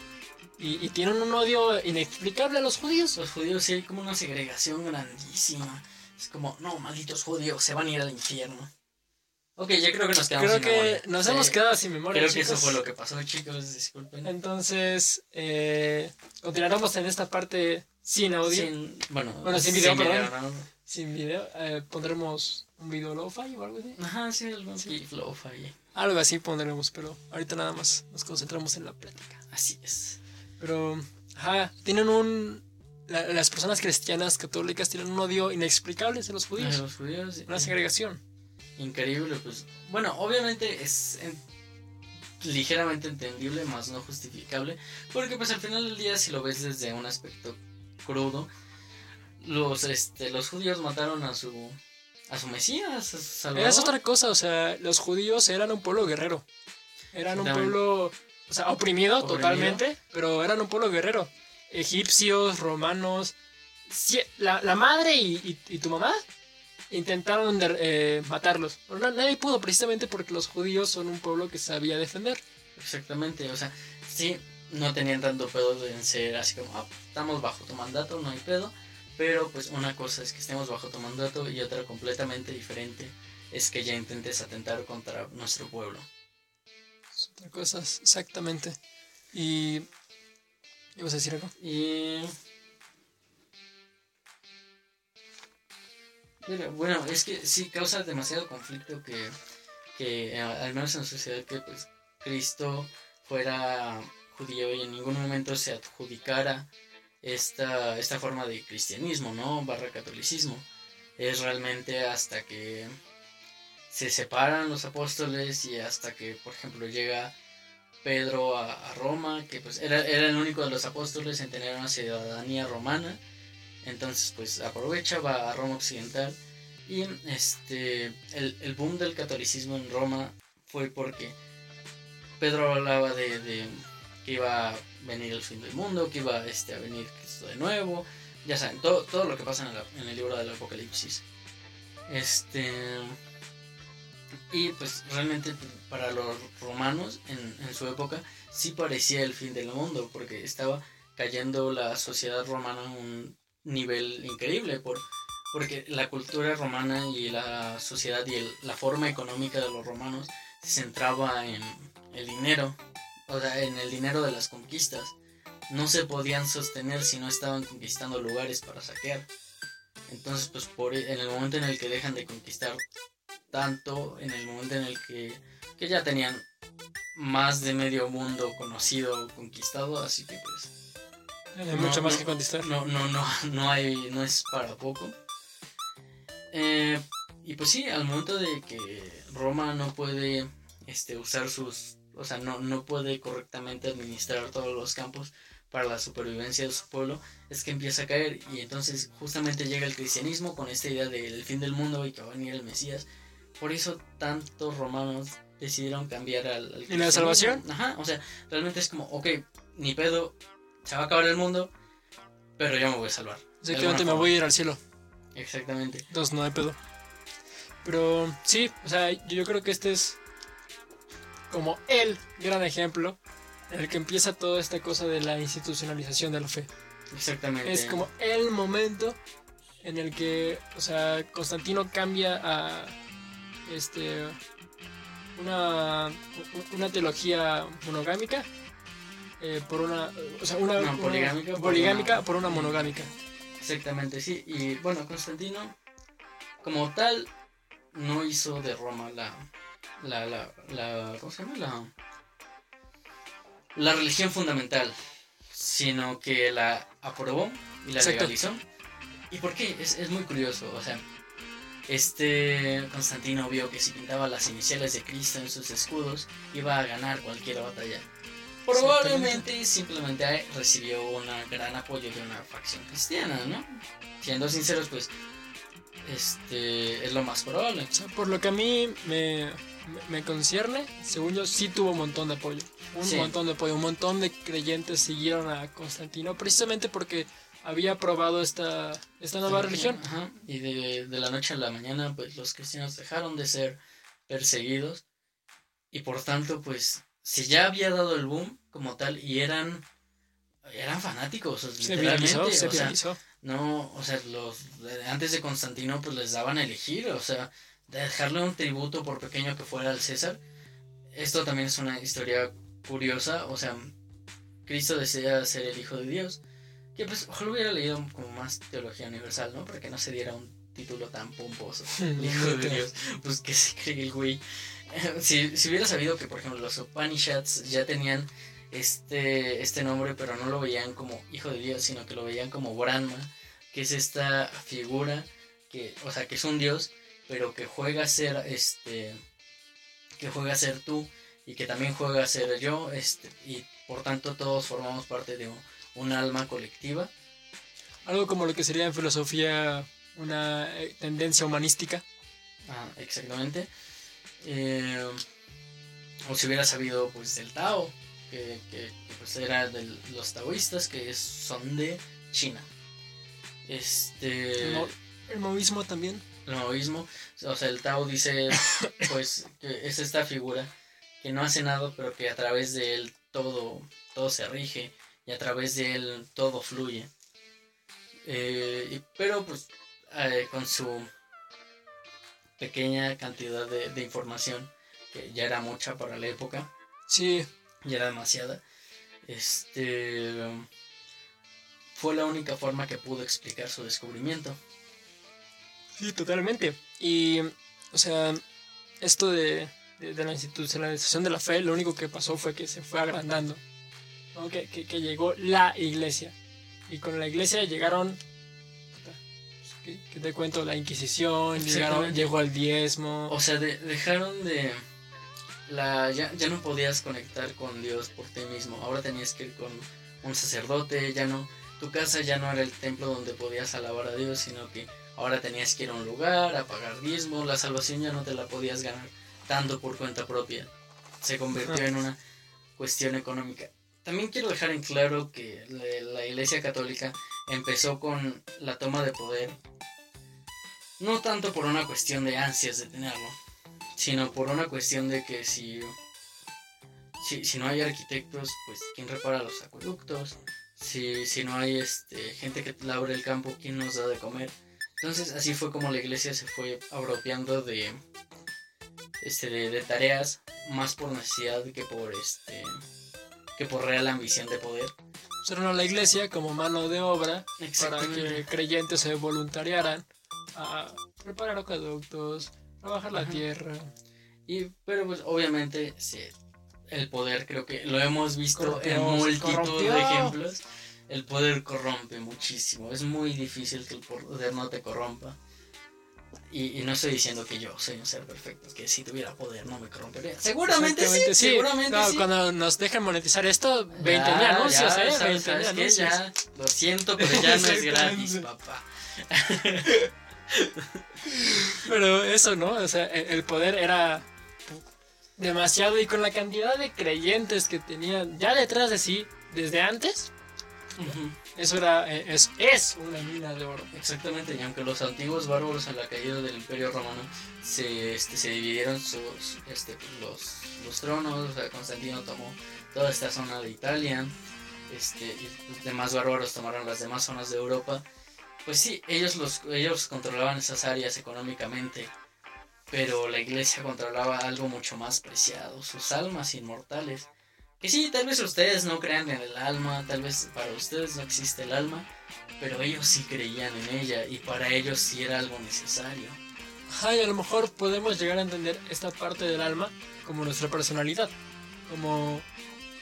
y, y tienen un odio inexplicable a los judíos. Los judíos sí hay como una segregación grandísima. Es como, no, malditos judíos, se van a ir al infierno. Ok, ya creo que nos quedamos Creo sin que memoria. nos Sí, hemos quedado sin memoria. Creo que eso fue lo que pasó, chicos, disculpen. Entonces, eh, continuaremos en esta parte sin audio. Sin, bueno, Bueno, sin video, perdón. ¿no? sin video, eh, pondremos un video lo-fi o algo así. Ajá, sí, algún sí. ahí. Algo así pondremos, pero ahorita nada más nos concentramos en la plática. Así es. Pero, ajá, tienen un... la- las personas cristianas católicas tienen un odio inexplicable hacia los judíos. los judíos. Una segregación. Increíble, pues. Bueno, obviamente es en- ligeramente entendible, más no justificable. Porque pues al final del día, si lo ves desde un aspecto crudo, los, este, los judíos mataron a su a su Mesías, a su Salvador. Es otra cosa, o sea, los judíos eran un pueblo guerrero. Eran un pueblo, o sea, oprimido, Oprimido. totalmente, pero eran un pueblo guerrero. Egipcios, romanos, la, la madre y, y- y tu mamá intentaron de- eh, matarlos. Pero na- nadie pudo, precisamente porque los judíos son un pueblo que sabía defender. Exactamente, o sea, sí, no tenían tanto pedo en ser así como, ah, estamos bajo tu mandato, no hay pedo. Pero pues una cosa es que estemos bajo tu mandato y otra completamente diferente es que ya intentes atentar contra nuestro pueblo. Es otra cosa, exactamente. Y... ¿Ibas a decir algo? Y... Pero, bueno, es que sí causa demasiado conflicto que, que eh, al menos en la sociedad que pues Cristo fuera judío y en ningún momento se adjudicara esta, esta forma de cristianismo, ¿no? Barra catolicismo. Es realmente hasta que se separan los apóstoles y hasta que, por ejemplo, llega Pedro a, Roma, que pues era, era el único de los apóstoles en tener una ciudadanía romana. Entonces pues aprovecha, va a Roma Occidental. Y este el, el boom del catolicismo en Roma fue porque Pedro hablaba de que iba a venir el fin del mundo, que iba este, a venir Cristo de nuevo. Ya saben, todo, todo lo que pasa en, la- el libro del Apocalipsis. Este. Y pues realmente para los romanos en, en su época sí parecía el fin del mundo porque estaba cayendo la sociedad romana a un nivel increíble por, porque la cultura romana y la sociedad y el- la forma económica de los romanos se centraba en el dinero, o sea, en el dinero de las conquistas. No se podían sostener si no estaban conquistando lugares para saquear. Entonces, pues por, en el momento en el que dejan de conquistar tanto, en el momento en el que, que ya tenían más de medio mundo conocido, conquistado, así que pues Hay No, mucho más no, que contestar. no, no, no, no hay, no es para poco. Eh, y pues sí, al momento de que Roma no puede este, usar sus, o sea, no, no puede correctamente administrar todos los campos para la supervivencia de su pueblo, es que empieza a caer y entonces justamente llega el cristianismo con esta idea del fin del mundo y que va a venir el Mesías. Por eso tantos romanos decidieron cambiar al... al ¿Y la salvación? Ajá, o sea, realmente es como, ok, ni pedo, se va a acabar el mundo, pero yo me voy a salvar. Exactamente, me voy a ir al cielo. Exactamente. Entonces no hay pedo. Pero sí, o sea, yo creo que este es como el gran ejemplo en el que empieza toda esta cosa de la institucionalización de la fe. Exactamente. Es como el momento en el que, o sea, Constantino cambia a este una, una teología monogámica eh, por una, o sea, una, poligámica una por poligámica una- por una monogámica. Exactamente, sí. Y bueno, Constantino, como tal, no hizo de Roma la. La, la, la ¿Cómo se llama? La. La religión fundamental, sino que la aprobó y la Exacto. legalizó. ¿Y por qué? Es, es muy curioso, o sea. Este Constantino vio que si pintaba las iniciales de Cristo en sus escudos, iba a ganar cualquier batalla. Probablemente simplemente recibió un gran apoyo de una facción cristiana, ¿no? Siendo sinceros, pues, este es lo más probable. O sea, por lo que a mí me, me- concierne, según yo, sí tuvo un montón de apoyo. Un Sí. montón de apoyo. Un montón de creyentes siguieron a Constantino precisamente porque había aprobado esta, esta nueva religión. Ajá, Y de, de la noche a la mañana, pues los cristianos dejaron de ser perseguidos. Y por tanto, pues, si ya había dado el boom como tal y eran eran fanáticos, Se literalmente, viralizó, se o sea. No, o sea, los de- antes de Constantino pues les daban a elegir, o sea, dejarle un tributo por pequeño que fuera al César. Esto también es una historia curiosa, o sea, Cristo desea ser el Hijo de Dios, que pues ojalá hubiera leído como más teología universal, ¿no? Para que no se diera un título tan pomposo. El Hijo de Dios, pues que se cree el güey. Si, si hubiera sabido que, por ejemplo, los Upanishads ya tenían este, este nombre, pero no lo veían como hijo de Dios, sino que lo veían como Brahma, que es esta figura que, o sea, que es un dios, pero que juega a ser este, que juega a ser tú y que también juega a ser yo, este, y por tanto todos formamos parte de un, un alma colectiva. Algo como lo que sería en filosofía una eh, tendencia humanística. Ah, exactamente. Eh, o si hubiera sabido pues del Tao, que, que- que, pues era de los taoístas que es- son de China. Este El, el maoísmo también. El maoísmo, o sea, el Tao dice pues que es esta figura que no hace nada, pero que a través de él todo, todo se rige y a través de él todo fluye. Eh, y- pero pues eh, con su pequeña cantidad de, de información, que ya era mucha para la época, Sí, ya era demasiada, este fue la única forma que pudo explicar su descubrimiento. Sí, totalmente. Y, o sea, esto de, de- de la institucionalización de la fe, lo único que pasó fue que se fue agrandando. ¿no? Que, que- que llegó la iglesia. Y con la iglesia llegaron. pues, ¿Qué, qué te cuento? La Inquisición, llegaron, llegó el diezmo. O sea, de- dejaron de... La, ya, ya no podías conectar con Dios por ti mismo. Ahora tenías que ir con un sacerdote. Ya no... Tu casa ya no era el templo donde podías alabar a Dios, sino que ahora tenías que ir a un lugar a pagar diezmo. La salvación ya no te la podías ganar tanto por cuenta propia. Se convirtió en una cuestión económica. También quiero dejar en claro que la, Iglesia Católica empezó con la toma de poder no tanto por una cuestión de ansias de tenerlo, sino por una cuestión de que si, si, si no hay arquitectos, pues quién repara los acueductos, si, si no hay este, gente que labre el campo, quién nos da de comer. Entonces así fue como la iglesia se fue apropiando de, este, de, de tareas más por necesidad que por, este, que por real ambición de poder. A la iglesia como mano de obra para que creyentes se voluntariaran a preparar acueductos, trabajar la tierra. Y, pero pues obviamente sí, el poder creo que lo hemos visto en multitud de ejemplos. El poder corrompe muchísimo. Es muy difícil que el poder no te corrompa. Y, y no estoy diciendo que yo soy un ser perfecto, que si tuviera poder no me corrompería. Seguramente sí, seguramente No, sí. Cuando nos dejan monetizar esto, 20 mil anuncios, ya, ¿eh? ¿sabes- 20 mil sabes qué? anuncios. Ya, lo siento, pero ya no es gratis, papá. Pero eso, ¿no? O sea, el el poder era demasiado y con la cantidad de creyentes que tenían ya detrás de sí desde antes, Ujú. eso era eh, es, es una mina de oro. Exactamente, y aunque los antiguos bárbaros en la caída del Imperio Romano se, este, se dividieron sus, este, los, los tronos, o sea, Constantino tomó toda esta zona de Italia, este, y los demás bárbaros tomaron las demás zonas de Europa, pues sí, ellos, los, ellos controlaban esas áreas económicamente, pero la iglesia controlaba algo mucho más preciado, sus almas inmortales. Que sí, tal vez ustedes no crean en el alma, tal vez para ustedes no existe el alma, pero ellos sí creían en ella y para ellos sí era algo necesario. Ajá, y a lo mejor podemos llegar a entender esta parte del alma como nuestra personalidad, como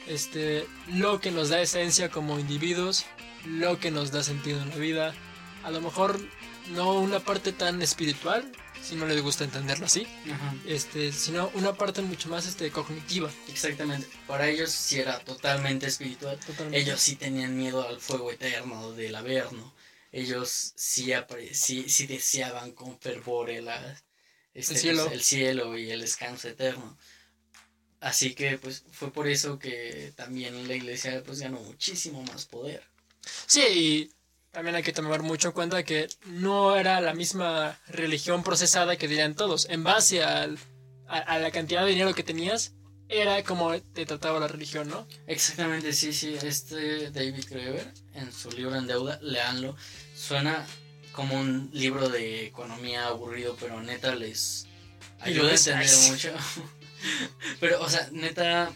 este lo que nos da esencia como individuos, lo que nos da sentido en la vida. A lo mejor no una parte tan espiritual, si no les gusta entenderlo así, este, sino una parte mucho más este cognitiva. Exactamente, para ellos sí era totalmente espiritual. Totalmente. Ellos sí tenían miedo al fuego eterno del Averno. Ellos sí, sí, sí deseaban con fervor el, ah, este, El cielo. pues, el cielo y el descanso eterno. Así que pues fue por eso que también la iglesia pues ganó muchísimo más poder. Sí, y también hay que tomar mucho en cuenta que no era la misma religión procesada que dirían todos. En base al- a, a la cantidad de dinero que tenías, era como te trataba la religión, ¿no? Exactamente, sí, sí. Este David Graeber, en su libro En Deuda, leanlo. Suena como un libro de economía aburrido, pero neta les ayuda a entender mucho. pero, o sea, neta,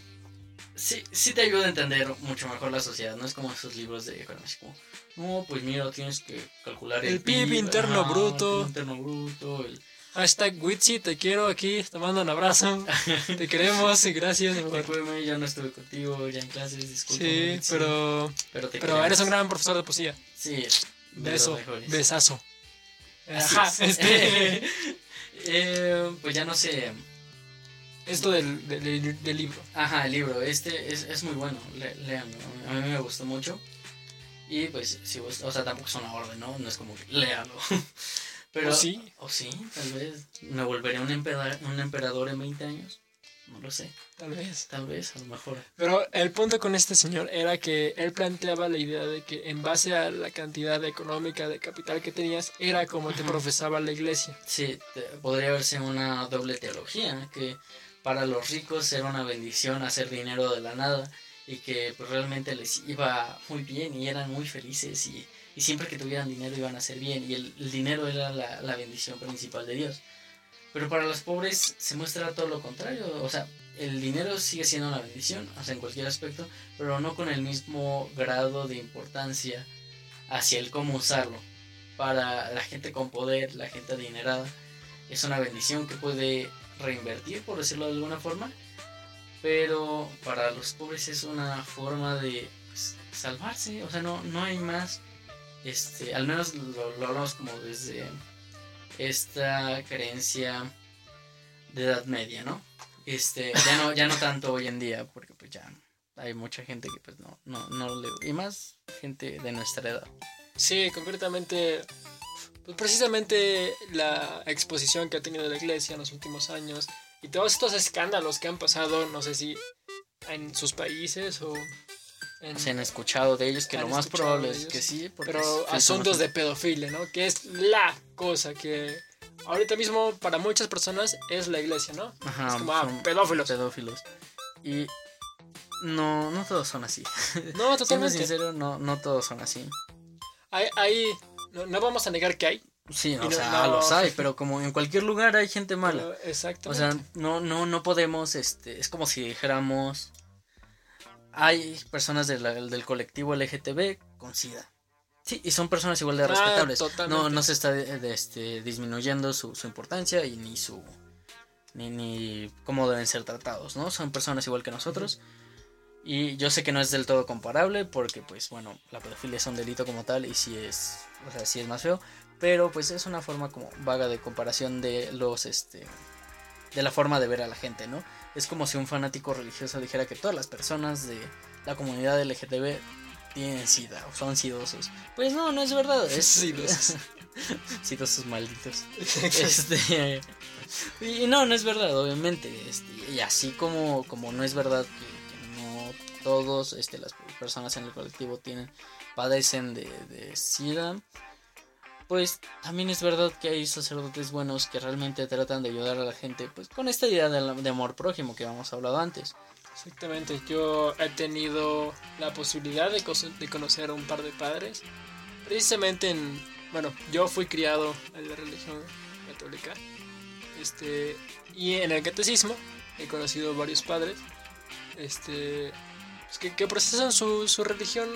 sí, sí te ayuda a entender mucho mejor la sociedad. No es como esos libros de economía, como, no, pues mira, tienes que calcular el, El PIB interno ajá, bruto. El PIB interno bruto, el- Hashtag Witsi, te quiero aquí, te mando un abrazo. te queremos y gracias. Recuérdame, ya no estuve contigo ya en clases, disculpa. Sí, pero, pero, te pero eres un gran profesor de poesía. Sí, Beso, besazo. Así Ajá, es. este, Eh, pues ya no sé. esto del, del, del libro. Ajá, el libro. Este es, es muy bueno. Le, léanlo. A mí me gustó mucho. Y pues, si vos, o sea, tampoco es una orden, ¿no? No es como que léalo. Pero, ¿O sí? O sí, tal vez. ¿Me volveré un, empeda- un emperador en 20 años? No lo sé. Tal vez. Tal vez, a lo mejor. Pero el punto con este señor era que él planteaba la idea de que en base a la cantidad económica de capital que tenías, era como te profesaba la iglesia. Sí, te- podría verse una doble teología, que para los ricos era una bendición hacer dinero de la nada y que pues, realmente les iba muy bien y eran muy felices y, y siempre que tuvieran dinero iban a hacer bien y el, el dinero era la, la bendición principal de Dios. Pero para los pobres se muestra todo lo contrario, o sea, el dinero sigue siendo una bendición, o sea, en cualquier aspecto, pero no con el mismo grado de importancia hacia el cómo usarlo. Para la gente con poder, la gente adinerada, es una bendición que puede reinvertir, por decirlo de alguna forma, pero para los pobres es una forma de pues, salvarse, o sea, no, no hay más, este, al menos lo, lo hablamos como desde esta creencia de edad media, ¿no? Este, ya no, ya no tanto hoy en día, porque pues ya hay mucha gente que pues no, no, no le, y más gente de nuestra edad. Sí, concretamente, pues precisamente la exposición que ha tenido la iglesia en los últimos años y todos estos escándalos que han pasado, no sé si en sus países o en... Se han escuchado de ellos que lo más probable es que sí, pero asuntos de pedofilia, ¿no? Que es la cosa que ahorita mismo para muchas personas es la iglesia, ¿no? Ajá, es como, ah, pedófilos. pedófilos. Y no, no todos son así. No, Siendo totalmente. sincero, no, no todos son así. Hay, hay- no, no vamos a negar que hay. Sí, o no- sea, no. los hay, pero como en cualquier lugar hay gente mala. pero O sea, no, no, no podemos, este, es como si dijéramos, hay personas de la- del colectivo LGTB con SIDA. Sí, y son personas igual de Ah, respetables. totalmente. No, no se está de- de- este, disminuyendo su, su importancia y ni su ni, ni cómo deben ser tratados, ¿no? Son personas igual que nosotros. Y yo sé que no es del todo comparable porque, pues, bueno, la pedofilia es un delito como tal y sí es, o sea, sí es más feo. Pero pues es una forma como vaga de comparación de los, este, de la forma de ver a la gente, ¿no? Es como si un fanático religioso dijera que todas las personas de la comunidad LGTB tienen sida o son sidosos. Pues no, no es verdad. Es Sidosos. sidosos malditos. Este, y no, no es verdad, obviamente. Este, y así como, como no es verdad que, que no todos este, las personas en el colectivo tienen padecen de, de SIDA, pues también es verdad que hay sacerdotes buenos que realmente tratan de ayudar a la gente, pues con esta idea de, de amor prójimo que hemos hablado antes. Exactamente, yo he tenido la posibilidad de conocer a un par de padres, precisamente en, bueno, yo fui criado en la religión católica, este, y en el catecismo he conocido varios padres, este, pues, que, que procesan su, su religión,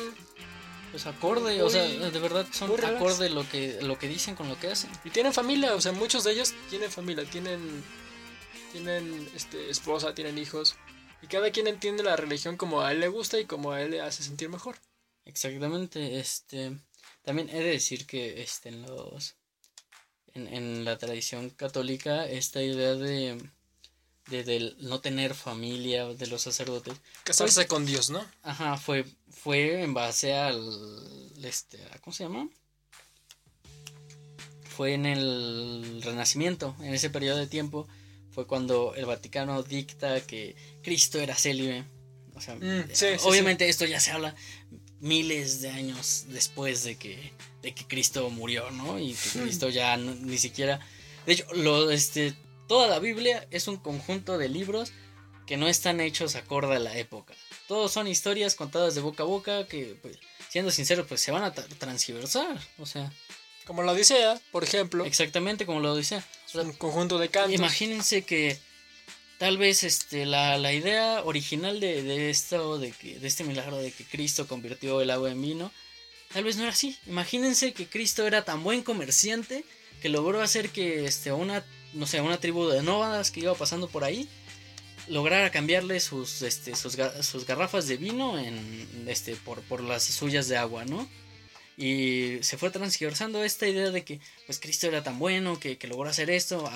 Pues acorde, o sea, de verdad son acorde lo que, lo que dicen con lo que hacen. y tienen familia, o sea, muchos de ellos tienen familia, tienen, tienen, este, esposa, tienen hijos, y cada quien entiende la religión como a él le gusta y como a él le hace sentir mejor. Exactamente, este también he de decir que este en los en, en la tradición católica esta idea de de del no tener familia de los sacerdotes, Casarse con Dios, ¿no? ajá, fue fue en base al este, ¿a ¿cómo se llama? Fue en el Renacimiento, en ese periodo de tiempo fue cuando el Vaticano dicta que Cristo era célibe. O sea, Mm, sí, sí, obviamente esto ya se habla miles de años después de que, de que Cristo murió, ¿no? Y que Mm. Cristo ya no- ni siquiera... De hecho, lo, este, toda la Biblia es un conjunto de libros que no están hechos acorde a la época. Todos son historias contadas de boca a boca que, pues, siendo sincero, pues se van a tra- transversar. O sea, Como la Odisea, por ejemplo, exactamente como lo dice. O sea, un conjunto de cantos. Imagínense que tal vez este la, la idea original de, de esto, de que, de este milagro de que Cristo convirtió el agua en vino, tal vez no era así. Imagínense que Cristo era tan buen comerciante que logró hacer que este una, no sé, una tribu de nómadas que iba pasando por ahí lograra cambiarle sus este sus, sus garrafas de vino en este por, por las suyas de agua, ¿no? Y se fue transversando esta idea de que pues Cristo era tan bueno que, que logró hacer esto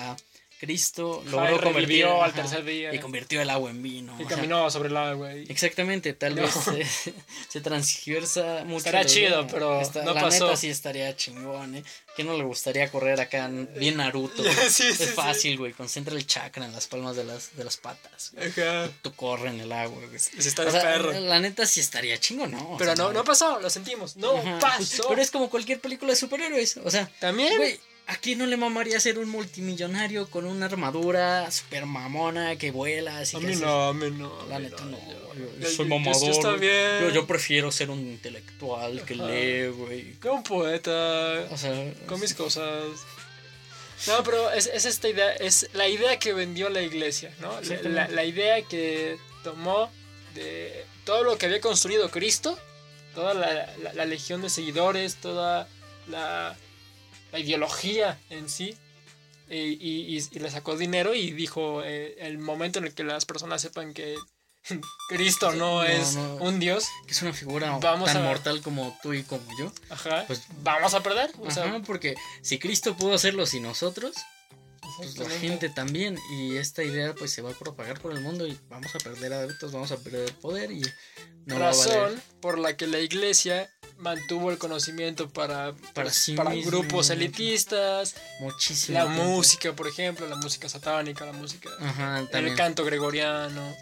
Cristo logró y convertir revivió al ajá, tercer día. y convirtió el agua en vino. Y caminó sobre el agua. y- Exactamente, tal No. vez se, se transgiversa mucho. Estaría chido, pero no la pasó. neta sí estaría chingón, ¿eh? Que no le gustaría correr acá en- bien Naruto? Sí, sí, es sí. fácil, güey. Concentra el chakra en las palmas de las, de las patas. Ajá. Tú corre en el agua, güey. Se está O de sea, perro. la neta sí estaría chingón, ¿no? O Pero sea, no, no pasó, lo sentimos. No Ajá, pasó. Pero es como cualquier película de superhéroes. O sea, También. güey, ¿a quién no le mamaría ser un multimillonario con una armadura super mamona que vuela? Así a que mí no, a mí no. La neta no, yo- yo, yo- yo soy mamador. yo está güey. bien. Yo, yo prefiero ser un intelectual que Ajá. lee, güey. Que un poeta. O sea, Con mis cosas. No, pero es, es esta idea, es la idea que vendió la iglesia, ¿no? La, Exactamente. la- la idea que tomó de todo lo que había construido Cristo, toda la, la- la legión de seguidores, toda la, la ideología en sí, y, y- y- le sacó dinero y dijo eh, el momento en el que las personas sepan que Cristo no, No, es no. un dios, que es una figura Vamos tan a- mortal como tú y como yo. ajá, Pues, vamos a perder. O sea, Ajá, porque si Cristo pudo hacerlo sin nosotros, pues la gente también. Y esta idea pues se va a propagar por el mundo y vamos a perder adeptos, vamos a perder poder y no va a razón valer. por la que la iglesia mantuvo el conocimiento para, Para pues, sí para misma. grupos elitistas, Muchísimo. la tiempo. música, por ejemplo, la música satánica, la música, Ajá, el canto gregoriano,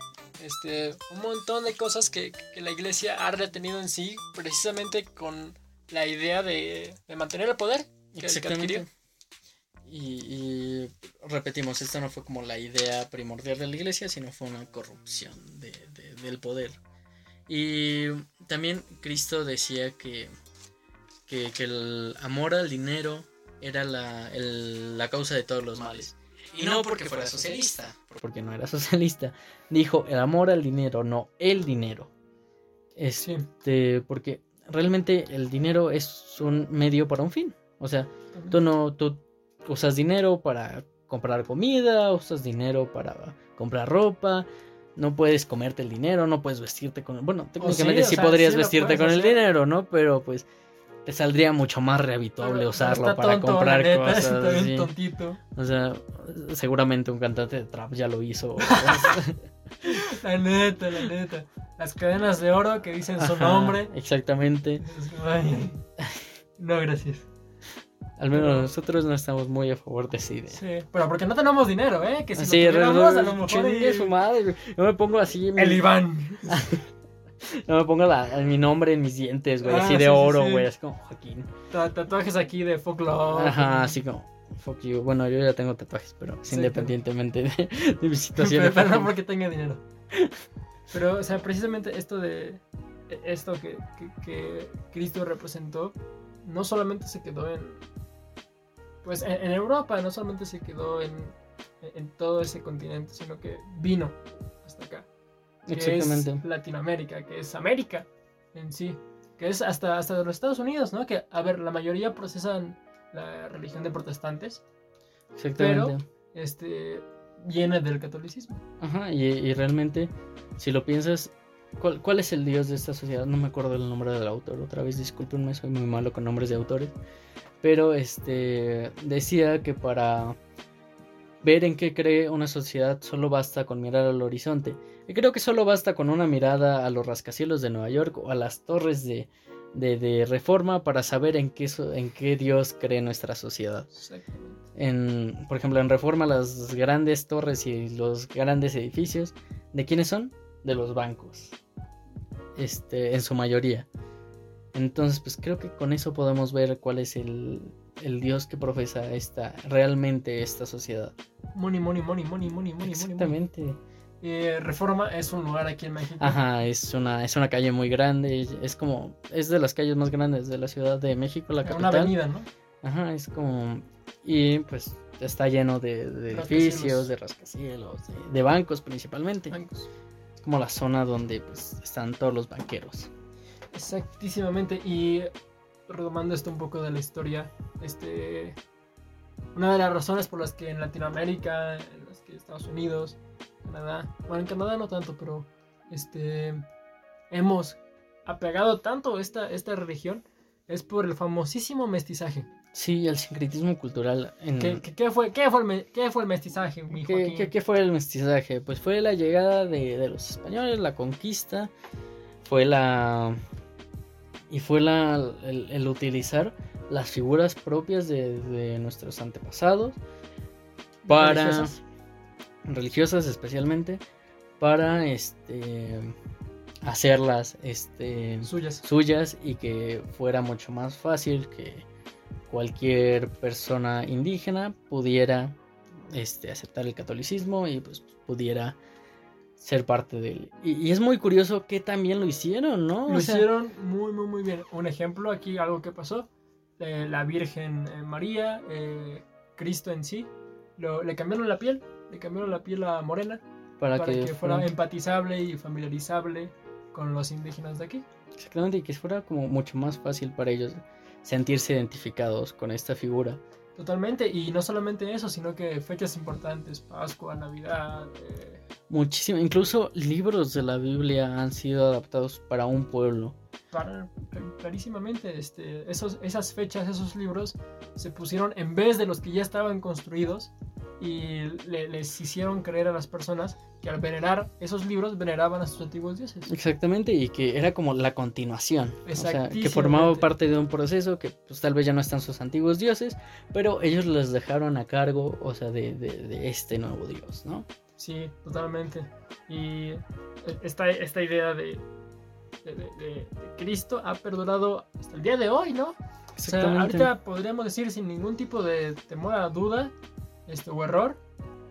este, un montón de cosas que, que la iglesia ha retenido en sí, precisamente con la idea de, de mantener el poder que, que Exactamente. adquirió. Y, y repetimos, esta no fue como la idea primordial de la iglesia, sino fue una corrupción de, de- del poder. Y también Cristo decía que, que, que el amor al dinero era la, el- la causa de todos los males. Y no porque fuera socialista, porque no era socialista. Dijo el amor al dinero, no el dinero. Este, porque realmente el dinero es un medio para un fin. O sea, Tú no, tú usas dinero para comprar comida, usas dinero para comprar ropa, no puedes comerte el dinero, no puedes vestirte con Bueno, técnicamente sí, o sí, sea, podrías sí vestirte con el dinero, ¿no? Pero pues te saldría mucho más rehabituable Pero- usarlo para tonto, comprar neta, cosas. está bien sí. tontito. O sea, seguramente un cantante de trap ya lo hizo. La neta, la neta. Las cadenas de oro que dicen su nombre. Exactamente. Ay, No, gracias. Al menos nosotros no estamos muy a favor de esa idea. Sí, pero porque no tenemos dinero, ¿eh? Que si Sí, lo tuviéramos, a lo mejor y- su madre. Yo me pongo así. mi- El Iván. No me pongo la- mi nombre en mis dientes, güey. Ah, así sí, de sí, oro, güey. Así como Joaquín. Ta- Tatuajes aquí de folklore. Ajá, así como. Fuck you. Bueno, yo ya tengo tatuajes, pero es independientemente de, de mi situación. Pero, pero no porque tenga dinero. Pero, o sea, precisamente esto de. Esto que, que, que Cristo representó, no solamente se quedó en. Pues en, en Europa, no solamente se quedó en, en todo ese continente, sino que vino hasta acá. Que Exactamente. es Latinoamérica, que es América en sí. Que es hasta, hasta los Estados Unidos, ¿no? Que, a ver, la mayoría procesan la religión de protestantes, Exactamente. este, viene del catolicismo. Ajá, y, y realmente, si lo piensas, ¿cuál, cuál es el dios de esta sociedad? No me acuerdo el nombre del autor, otra vez discúlpenme, soy muy malo con nombres de autores. Pero este decía que para ver en qué cree una sociedad solo basta con mirar al horizonte. Y creo que solo basta con una mirada a los rascacielos de Nueva York o a las torres de, de, de reforma para saber en qué, en qué dios cree nuestra sociedad en, por ejemplo, en Reforma las grandes torres y los grandes edificios, ¿de quiénes son? De los bancos. Este, en su mayoría. Entonces, pues creo que con eso podemos ver cuál es el, el dios que profesa esta, realmente esta sociedad. Money, money, money, money, money, money, money, money. Exactamente. Eh, Reforma es un lugar aquí en México. Ajá, es una, es una calle muy grande, es como, es de las calles más grandes de la Ciudad de México, la Una capital. avenida, ¿no? Ajá, es como. Y pues está lleno de, de edificios, de rascacielos, de, de bancos principalmente. Bancos. Es como la zona donde pues están todos los banqueros. Exactísimamente. Y retomando esto un poco de la historia, este. Una de las razones por las que en Latinoamérica, en las que Estados Unidos, Canadá, bueno, en Canadá no tanto, pero este. Hemos apegado tanto esta, esta religión es por el famosísimo mestizaje. Sí, el sincretismo cultural. En... ¿Qué, qué- qué fue, qué, fue el, me- qué fue el mestizaje, mi qué fue el mestizaje? Pues fue la llegada de, de los españoles, la conquista, fue la... Y fue la, el, el utilizar las figuras propias de, de nuestros antepasados para... ¿Religiosas? religiosas especialmente, para este hacerlas este Suyas. suyas y que fuera mucho más fácil que cualquier persona indígena pudiera este, aceptar el catolicismo y pues pudiera ser parte de él. Y, y es muy curioso que también lo hicieron, ¿no? Lo O sea, hicieron muy, muy, muy bien. Un ejemplo aquí, algo que pasó. eh, la Virgen eh, María, eh, Cristo en sí, lo- le cambiaron la piel, le cambiaron la piel a morena para, para, que, fuera fuera- empatizable y familiarizable con los indígenas de aquí. exactamente y que fuera como mucho más fácil para ellos sentirse identificados con esta figura. Totalmente, y no solamente eso, sino que fechas importantes, Pascua, Navidad, eh, Muchísimo, incluso libros de la Biblia han sido adaptados para un pueblo. para- clarísimamente este, esos, esas fechas, esos libros se pusieron en vez de los que ya estaban construidos y le- les hicieron creer a las personas que al venerar esos libros veneraban a sus antiguos dioses. Exactamente, y que era como la continuación. O sea, que formaba parte de un proceso que pues tal vez ya no están sus antiguos dioses, pero ellos los dejaron a cargo, o sea, de, de- de este nuevo dios, ¿no? Sí, totalmente. Y esta, esta idea de, de, Cristo ha perdurado hasta el día de hoy, ¿no? O sea, ahorita podríamos decir sin ningún tipo de temor a duda este, o error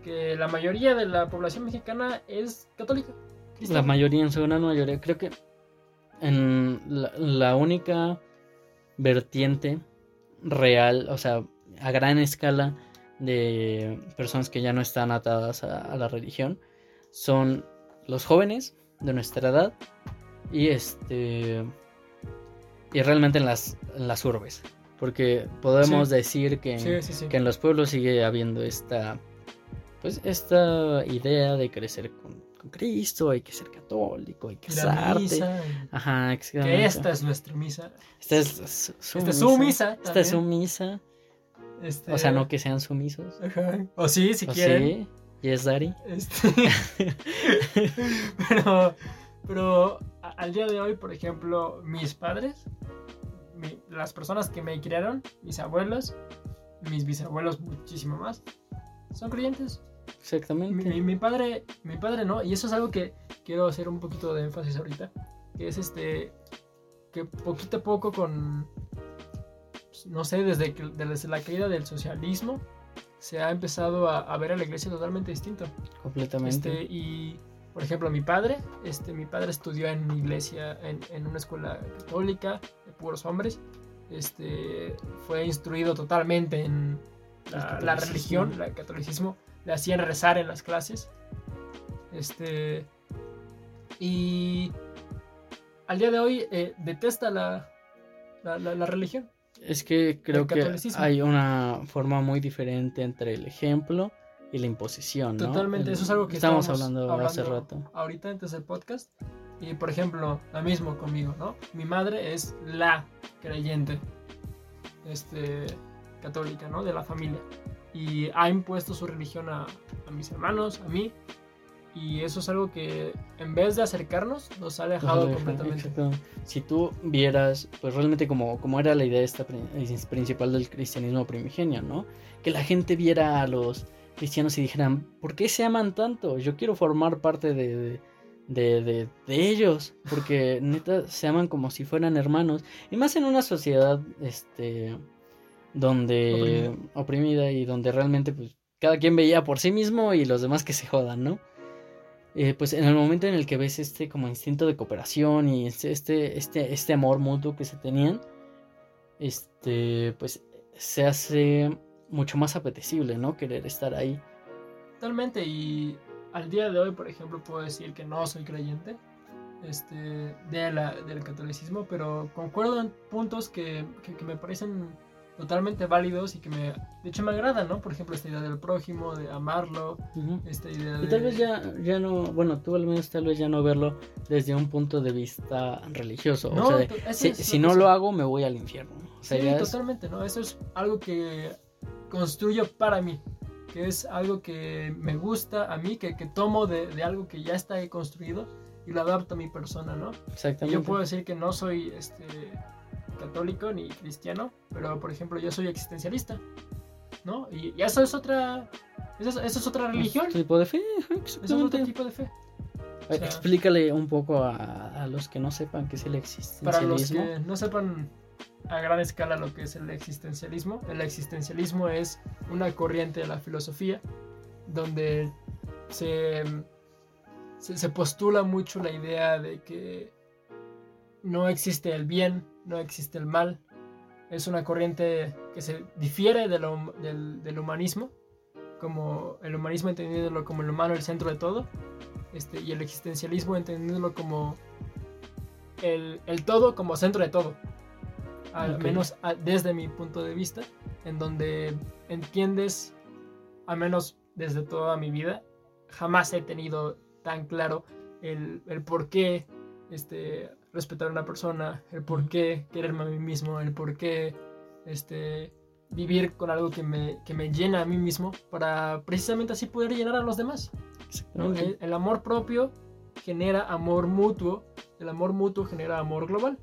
que la mayoría de la población mexicana es católica. La mayoría, en su gran mayoría, creo que en la, única vertiente real, o sea, a gran escala de personas que ya no están atadas a, a la religión, son los jóvenes de nuestra edad y este y realmente en las, en las urbes, porque podemos Sí. decir que, Sí, que en los pueblos sigue habiendo esta pues esta idea de crecer con, con Cristo, hay que ser católico, hay que casarte. Ajá, que esta es nuestra misa. Esta es su, Esta es su misa. Esta es su misa. Este, O sea, no que sean sumisos. ajá. O sí, si ¿O quieren. sí? Yes, daddy. Este, pero, pero al día de hoy, por ejemplo, mis padres, mi- las personas que me criaron, mis abuelos, mis bisabuelos, muchísimo más, son creyentes. Exactamente. mi- mi padre, mi padre no, y eso es algo que quiero hacer un poquito de énfasis ahorita, que es este, que poquito a poco con, pues, no sé, desde, que, desde la caída del socialismo, se ha empezado a, a ver a la iglesia totalmente distinto. Completamente. Este, y, por ejemplo, mi padre, este, mi padre estudió en una iglesia, en, en una escuela católica puros hombres. Este, fue instruido totalmente en la, religión, el catolicismo. Le hacían rezar en las clases. Este, y al día de hoy eh, detesta la, la, la- la religión. Es que creo que hay una forma muy diferente entre el ejemplo y la imposición, ¿no? Totalmente, El- eso es algo que estábamos hablando, hace rato. ahorita antes del podcast. Y por ejemplo, lo mismo conmigo, ¿no? Mi madre es la creyente este, católica, ¿no? De la familia. Y ha impuesto su religión a, a mis hermanos, a mí. Y eso es algo que en vez de acercarnos, nos ha alejado Ajá, completamente. exacto. Si tú vieras, pues realmente como, como era la idea esta pri- es principal del cristianismo primigenio, ¿no? Que la gente viera a los cristianos y dijeran, ¿por qué se aman tanto? Yo quiero formar parte de, de, de- de- de ellos, porque neta se aman como si fueran hermanos. Y más en una sociedad, este, donde oprimida, y donde realmente, pues, cada quien veía por sí mismo y los demás que se jodan, ¿no? eh, pues en el momento en el que ves este como instinto de cooperación y este, este, este, este amor mutuo que se tenían, este, pues se hace mucho más apetecible, ¿no? Querer estar ahí. Totalmente, y al día de hoy, por ejemplo, puedo decir que no soy creyente este, de la- del catolicismo, pero concuerdo en puntos que, que- que me parecen totalmente válidos y que me, de hecho me agradan, ¿no? Por ejemplo, esta idea del prójimo, de amarlo, esta idea de... Y tal vez ya, ya no, bueno, tú al menos tal vez ya no verlo desde un punto de vista religioso. No, o sea, de, si, no lo hago, me voy al infierno. O sea, Sí, es- totalmente, ¿no? Eso es algo que construyo para mí, que es algo que me gusta a mí, que, que tomo de, de algo que ya está construido y lo adapto a mi persona, ¿no? Y exactamente. Yo puedo decir que no soy este, católico ni cristiano, pero por ejemplo yo soy existencialista, ¿no? Y, y eso es otra, eso es, eso es otra religión, Otro tipo de fe, eso es otro tipo de fe. Sea- Explícale un poco a, a los que no sepan qué es el Para existencialismo. los que no sepan a gran escala lo que es el existencialismo, el existencialismo es una corriente de la filosofía donde se, se, postula mucho la idea de que no existe el bien, no existe el mal. Es una corriente que se difiere del, del humanismo, como el humanismo entendiéndolo como el humano el centro de todo, este, y el existencialismo entendiéndolo como el, el todo como centro de todo. Al menos a- desde mi punto de vista, en donde entiendes, al menos desde toda mi vida, jamás he tenido tan claro el, el por qué este, respetar a una persona, el por qué quererme a mí mismo, el por qué este, vivir con algo que me, que me llena a mí mismo, para precisamente así poder llenar a los demás. El, el amor propio genera amor mutuo, el amor mutuo genera amor global.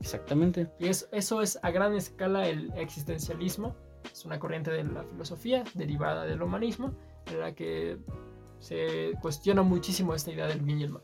Exactamente. Y es, eso es a gran escala el existencialismo. Es una corriente de la filosofía derivada del humanismo, en la que se cuestiona muchísimo esta idea del bien y el mal.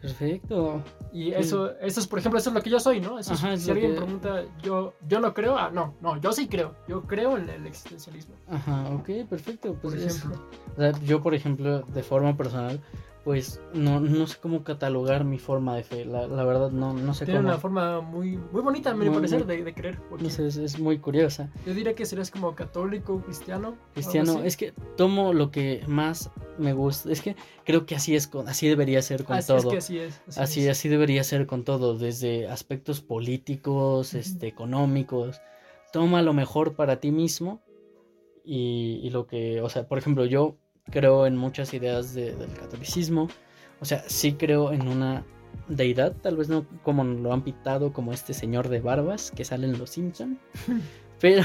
Perfecto. Y eso, eso es, por ejemplo, eso es lo que yo soy, ¿no? Eso es- Ajá, si lo alguien que- pregunta, yo, yo no creo, ah, no, no, yo sí creo. Yo creo en el existencialismo, Ajá, ok, perfecto. por Pues es- ejemplo. o sea, yo, por ejemplo, de forma personal, pues no, no sé cómo catalogar mi forma de fe. La, la verdad, no, no sé Tiene cómo. una forma muy, muy bonita, a mi Muy- parecer, muy- de, de creer. porque No sé, es, es muy curiosa. Yo diría que serías como católico, cristiano. Cristiano, es que tomo lo que más me gusta. Es que creo que así es, con, así debería ser con Así todo. es que así es. Así, Así, es. así debería ser con todo, desde aspectos políticos, este, económicos. Toma lo mejor para ti mismo y, y lo que, o sea, por ejemplo, yo creo en muchas ideas de- del catolicismo. O sea, sí creo en una deidad, tal vez no como lo han pitado como este señor de barbas que sale en Los Simpson. Pero,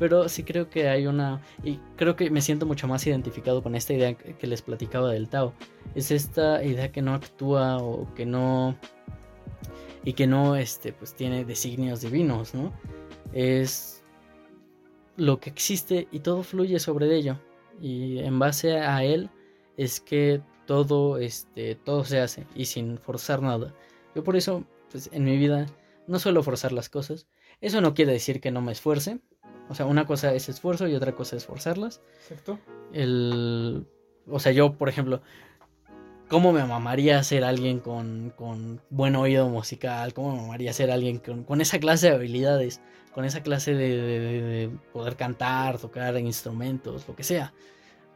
pero sí creo que hay una... Y creo que me siento mucho más identificado con esta idea que que les platicaba del Tao. Es esta idea que no actúa o que no... Y que no, este, pues tiene designios divinos, ¿no? Es lo que existe y todo fluye sobre ello. Y en base a él es que todo, este, todo se hace y sin forzar nada. Yo por eso, pues en mi vida no suelo forzar las cosas. Eso no quiere decir que no me esfuerce. O sea, una cosa es esfuerzo y otra cosa es forzarlas. Exacto. El, o sea, yo, por ejemplo, ¿cómo me mamaría ser alguien con, con buen oído musical? ¿Cómo me mamaría ser alguien con, con esa clase de habilidades? Con esa clase de, de- de- de poder cantar, tocar instrumentos, lo que sea.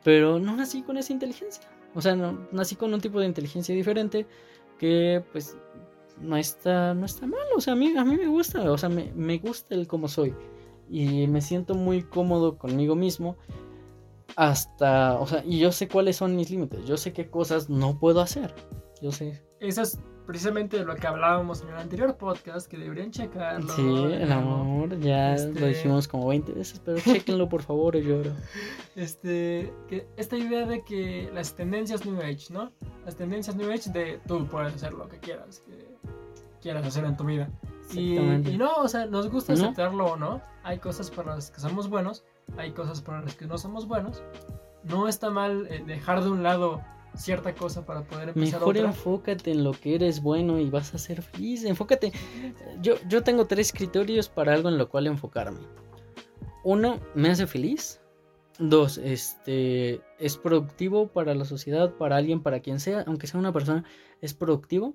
Pero no nací con esa inteligencia. O sea, no, nací con un tipo de inteligencia diferente que pues no está, no está mal. O sea, a mí, a mí me gusta. O sea, me, me gusta el cómo soy. Y me siento muy cómodo conmigo mismo hasta, o sea, y yo sé cuáles son mis límites, yo sé qué cosas no puedo hacer, yo sé. Eso precisamente lo que hablábamos en el anterior podcast, que deberían checarlo. Sí, el amor, ya Este- lo dijimos como 20 veces, pero chequenlo por favor, yo lloro. Este, que esta idea de que las tendencias New Age, ¿no? Las tendencias New Age de tú puedes hacer lo que quieras, que quieras hacer en tu vida. Y no, o sea, nos gusta ¿No? aceptarlo o no. Hay cosas para las que somos buenos, hay cosas para las que no somos buenos. No está mal eh, dejar de un lado cierta cosa para poder empezar Mejor otra. enfócate en lo que eres bueno y vas a ser feliz. Enfócate. Yo, yo tengo tres criterios para algo en lo cual enfocarme. Uno, me hace feliz. Dos, este es productivo para la sociedad, para alguien, para quien sea, aunque sea una persona, es productivo.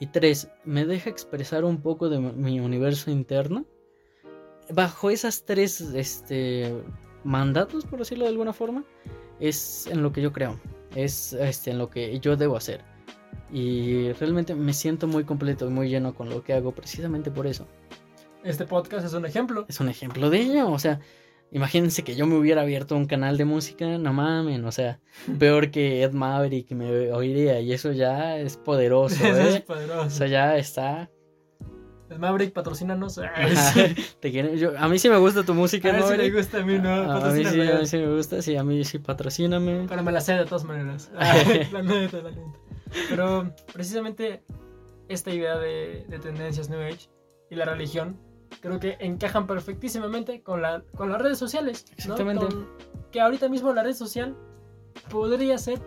Y tres, me deja expresar un poco de mi- universo interno. Bajo esas tres este, mandatos, por decirlo de alguna forma, es en lo que yo creo es este, en lo que yo debo hacer. Y realmente me siento muy completo y muy lleno con lo que hago precisamente por eso. Este podcast es un ejemplo. Es un ejemplo de ello. O sea, imagínense que yo me hubiera abierto un canal de música, no mamen, o sea, peor que Ed Maverick me oiría y eso ya es poderoso, Eso es ¿eh? poderoso. Eso ya está. El Maverick, patrocínanos. Te yo- a mí sí me gusta tu música, A ver ¿no? si me gusta a mí, no. a, a mí sí, patrocíname. a mí sí me gusta, sí, a mí sí patrocíname. Pero me la sé de todas maneras. la neta, la neta. Pero precisamente esta idea de, de tendencias New Age y la religión creo que encajan perfectísimamente con, la, con las redes sociales. ¿no? Exactamente. Con- que ahorita mismo la red social podría ser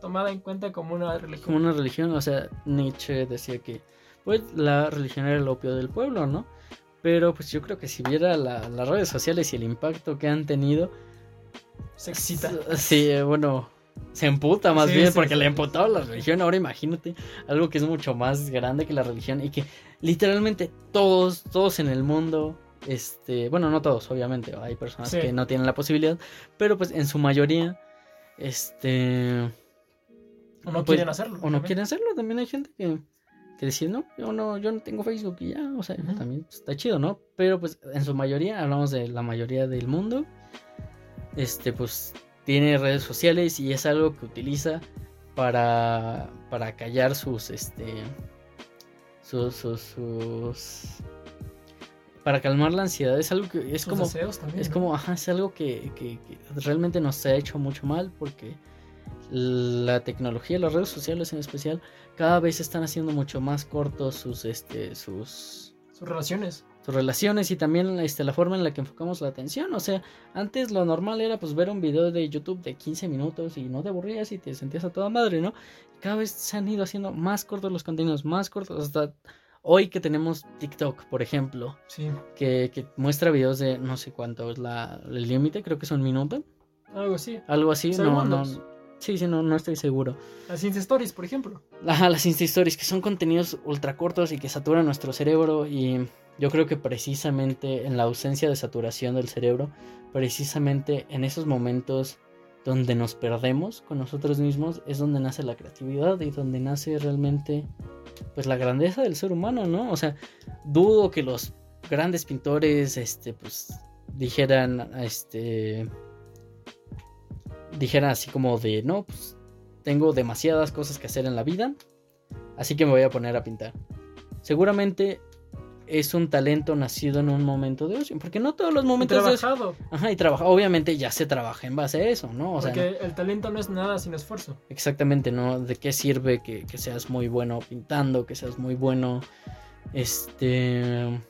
tomada en cuenta como una religión. como una religión, o sea, Nietzsche decía que pues la religión era el opio del pueblo, ¿no? Pero pues yo creo que si viera la- las redes sociales y el impacto que han tenido, Se excita. Sí, eh, bueno, se emputa más Sí, bien sí, porque sí. le emputaba la religión. Ahora imagínate algo que es mucho más grande que la religión y que literalmente todos, todos en el mundo, este, bueno, no todos, obviamente, hay personas que no tienen la posibilidad, pero pues en su mayoría, este O no pues, quieren hacerlo. o no también. quieren hacerlo. También hay gente que, que dice, no, yo no, yo no tengo Facebook y ya, o sea, también pues, está chido, ¿no? Pero pues en su mayoría, hablamos de la mayoría del mundo, este, pues tiene redes sociales y es algo que utiliza para, para callar sus, este, sus, sus, sus- para calmar la ansiedad. Es algo que es Sus como, también, es ¿no? como, ajá, es algo que, que- que realmente nos ha hecho mucho mal porque la tecnología, las redes sociales en especial, cada vez están haciendo mucho más cortos sus, este, sus, sus relaciones. sus relaciones y también este, la forma en la que enfocamos la atención. O sea, antes lo normal era pues ver un video de YouTube de 15 minutos y no te aburrías y te sentías a toda madre, ¿no? Cada vez se han ido haciendo más cortos los contenidos, más cortos hasta hoy que tenemos TikTok, por ejemplo Sí. que, que muestra videos de no sé cuánto es la, el límite, creo que es un minuto, Algo así. algo así, no, no. Sí, sí, no, no estoy seguro. Las Insta Stories, por ejemplo. Ajá, las Insta Stories, que son contenidos ultra cortos y que saturan nuestro cerebro y yo creo que precisamente en la ausencia de saturación del cerebro, precisamente en esos momentos donde nos perdemos con nosotros mismos es donde nace la creatividad y donde nace realmente pues la grandeza del ser humano, ¿no? O sea, dudo que los grandes pintores este pues dijeran este dijera así como de, no, pues tengo demasiadas cosas que hacer en la vida, así que me voy a poner a pintar. Seguramente es un talento nacido en un momento de ocio, porque no todos los momentos de ocio... Trabajado. Ajá, y trabaja, obviamente ya se trabaja en base a eso, ¿no? O sea, porque el talento no es nada sin esfuerzo. exactamente, ¿no? ¿De qué sirve que, que seas muy bueno pintando, que seas muy bueno, este,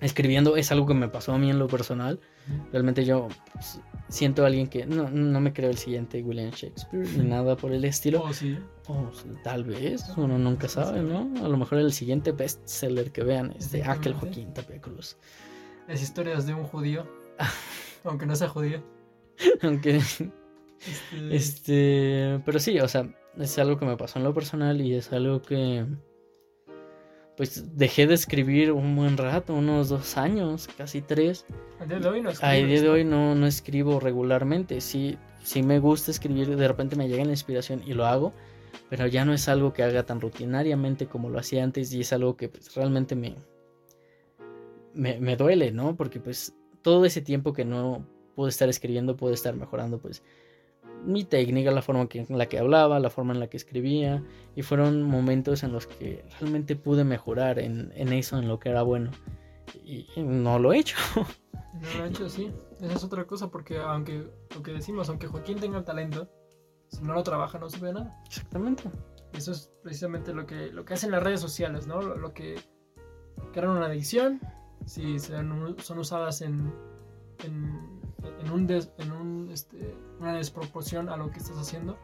escribiendo? Es algo que me pasó a mí en lo personal. Realmente yo pues, siento a alguien que no, no me creo el siguiente William Shakespeare ni nada por el estilo. Oh, sí. Tal vez, uno nunca sabe, ¿no? A lo mejor el siguiente bestseller que vean es de aquel Joaquín Tapia Cruz. Las historias de un judío. aunque no sea judío. Aunque, Este, este, pero sí, o sea, es algo que me pasó en lo personal y es algo que, pues, dejé de escribir un buen rato, unos dos años, casi tres. al día de hoy no A día de ¿no? hoy no, no escribo regularmente, sí, sí me gusta escribir, de repente me llega la inspiración y lo hago, pero ya no es algo que haga tan rutinariamente como lo hacía antes y es algo que pues, realmente me, me, me duele, ¿no? Porque pues todo ese tiempo que no pude estar escribiendo, pude estar mejorando pues mi técnica, la forma que- en la que hablaba, la forma en la que escribía y fueron momentos en los que realmente pude mejorar en, en eso, en lo que era bueno y no lo he hecho. No lo ha hecho, sí. Esa es otra cosa, porque aunque lo que decimos, aunque Joaquín tenga el talento, si no lo trabaja no a nada. Exactamente. Eso es precisamente lo que, lo que hacen las redes sociales, ¿no? Lo, lo que crean una adicción, si son, son usadas en, en, en un, des- en un, este, una desproporción a lo que estás haciendo.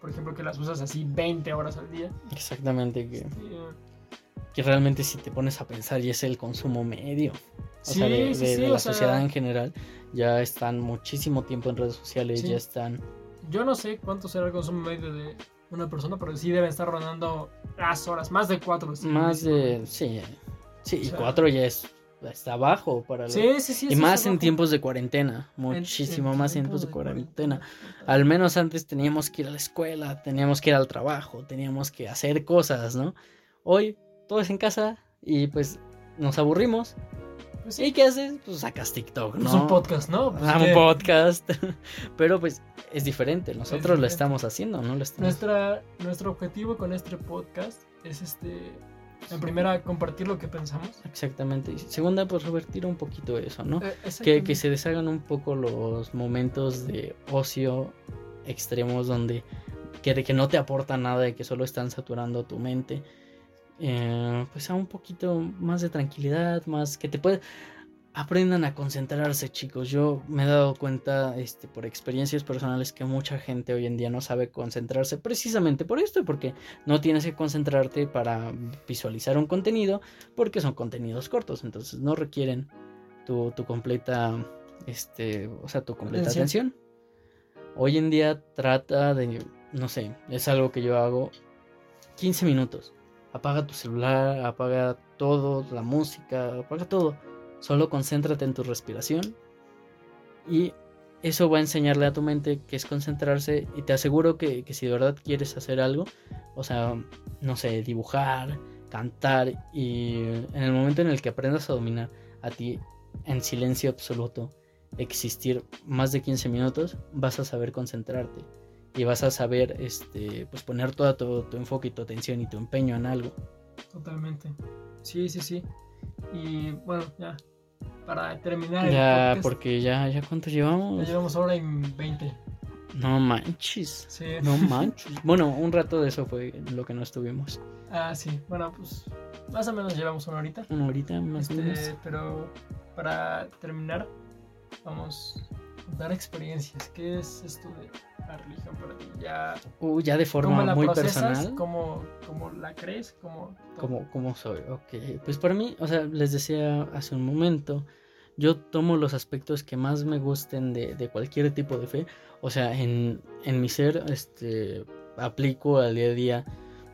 Por ejemplo, que las usas así 20 horas al día. Exactamente, que, Y, que realmente si te pones a pensar y es el consumo medio. O Sí, sea, de, sí, de- sí, de o la sea- sociedad en general, ya están muchísimo tiempo en redes sociales, Sí. ya están... Yo no sé cuánto será el consumo medio de una persona, pero sí deben estar rondando las horas, más de cuatro. sí, Más de... Sí, sí, O sea- cuatro ya es... Está bajo para... lo- Sí, sí, sí. y más en bajo. tiempos de cuarentena, En- muchísimo en más en tiempos de cuarentena. Al menos antes teníamos que ir a la escuela, teníamos que ir al trabajo, teníamos que hacer cosas, ¿no? Hoy todo es en casa y pues nos aburrimos. Pues ¿Y qué haces? Pues sacas TikTok, ¿no? pues un podcast, ¿no? Pues Ah, un podcast. Pero pues es diferente. Nosotros lo diferente. estamos haciendo, ¿no? Lo estamos... Nuestra, nuestro objetivo con este podcast es este. En primera, compartir lo que pensamos. Exactamente. Y segunda, pues revertir un poquito eso, ¿no? Eh, Que, que se deshagan un poco los momentos de ocio extremos donde que, de que no te aporta nada y que solo están saturando tu mente. Eh, pues a un poquito más de tranquilidad, más que te puede... Aprendan a concentrarse, chicos. Yo me he dado cuenta, este, por experiencias personales, que mucha gente hoy en día no sabe concentrarse precisamente por esto, porque no tienes que concentrarte para visualizar un contenido, porque son contenidos cortos, entonces no requieren tu, tu completa, este, o sea, tu completa Atención. atención. Hoy en día trata de, no sé, es algo que yo hago 15 minutos. Apaga tu celular, apaga todo, la música, apaga todo. Solo concéntrate en tu respiración y eso va a enseñarle a tu mente que es concentrarse y te aseguro que, que si de verdad quieres hacer algo, o sea, no sé, dibujar, cantar y en el momento en el que aprendas a dominar a ti en silencio absoluto, existir más de 15 minutos, vas a saber concentrarte y vas a saber este pues poner todo tu, tu enfoque y tu atención y tu empeño en algo. Totalmente. Sí, sí, sí. Y bueno, ya. Para terminar el Ya, podcast, porque ya, ya cuánto ya llevamos. llevamos hora y 20. No manches. Sí. No manches. Bueno, un rato de eso fue lo que no estuvimos. Ah, sí. Bueno, pues más o menos llevamos una horita. Una horita más o menos. Este, pero para terminar, vamos contar experiencias. ¿Qué es esto de la religión para ti? Ya, Uh, ya de ¿Cómo forma la muy procesas? personal. ¿Cómo, cómo la crees? ¿Cómo, ¿Cómo, cómo soy? Ok, pues para mí, o sea, les decía hace un momento, yo tomo los aspectos que más me gusten de, de cualquier tipo de fe. O sea, en, en mi ser, este, aplico al día a día,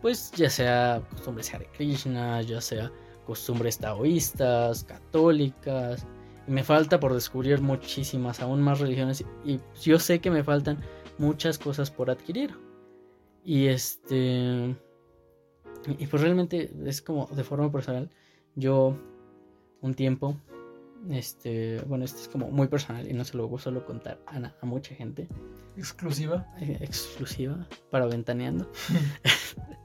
pues ya sea costumbres Hare Krishna, ya sea costumbres taoístas, católicas. Me falta por descubrir muchísimas, aún más religiones. Y yo sé que me faltan muchas cosas por adquirir. Y este... Y pues realmente es como de forma personal. Yo un tiempo Este, bueno, este es como muy personal y no se lo suelo contar a, a mucha gente. Exclusiva. Eh, exclusiva para ventaneando.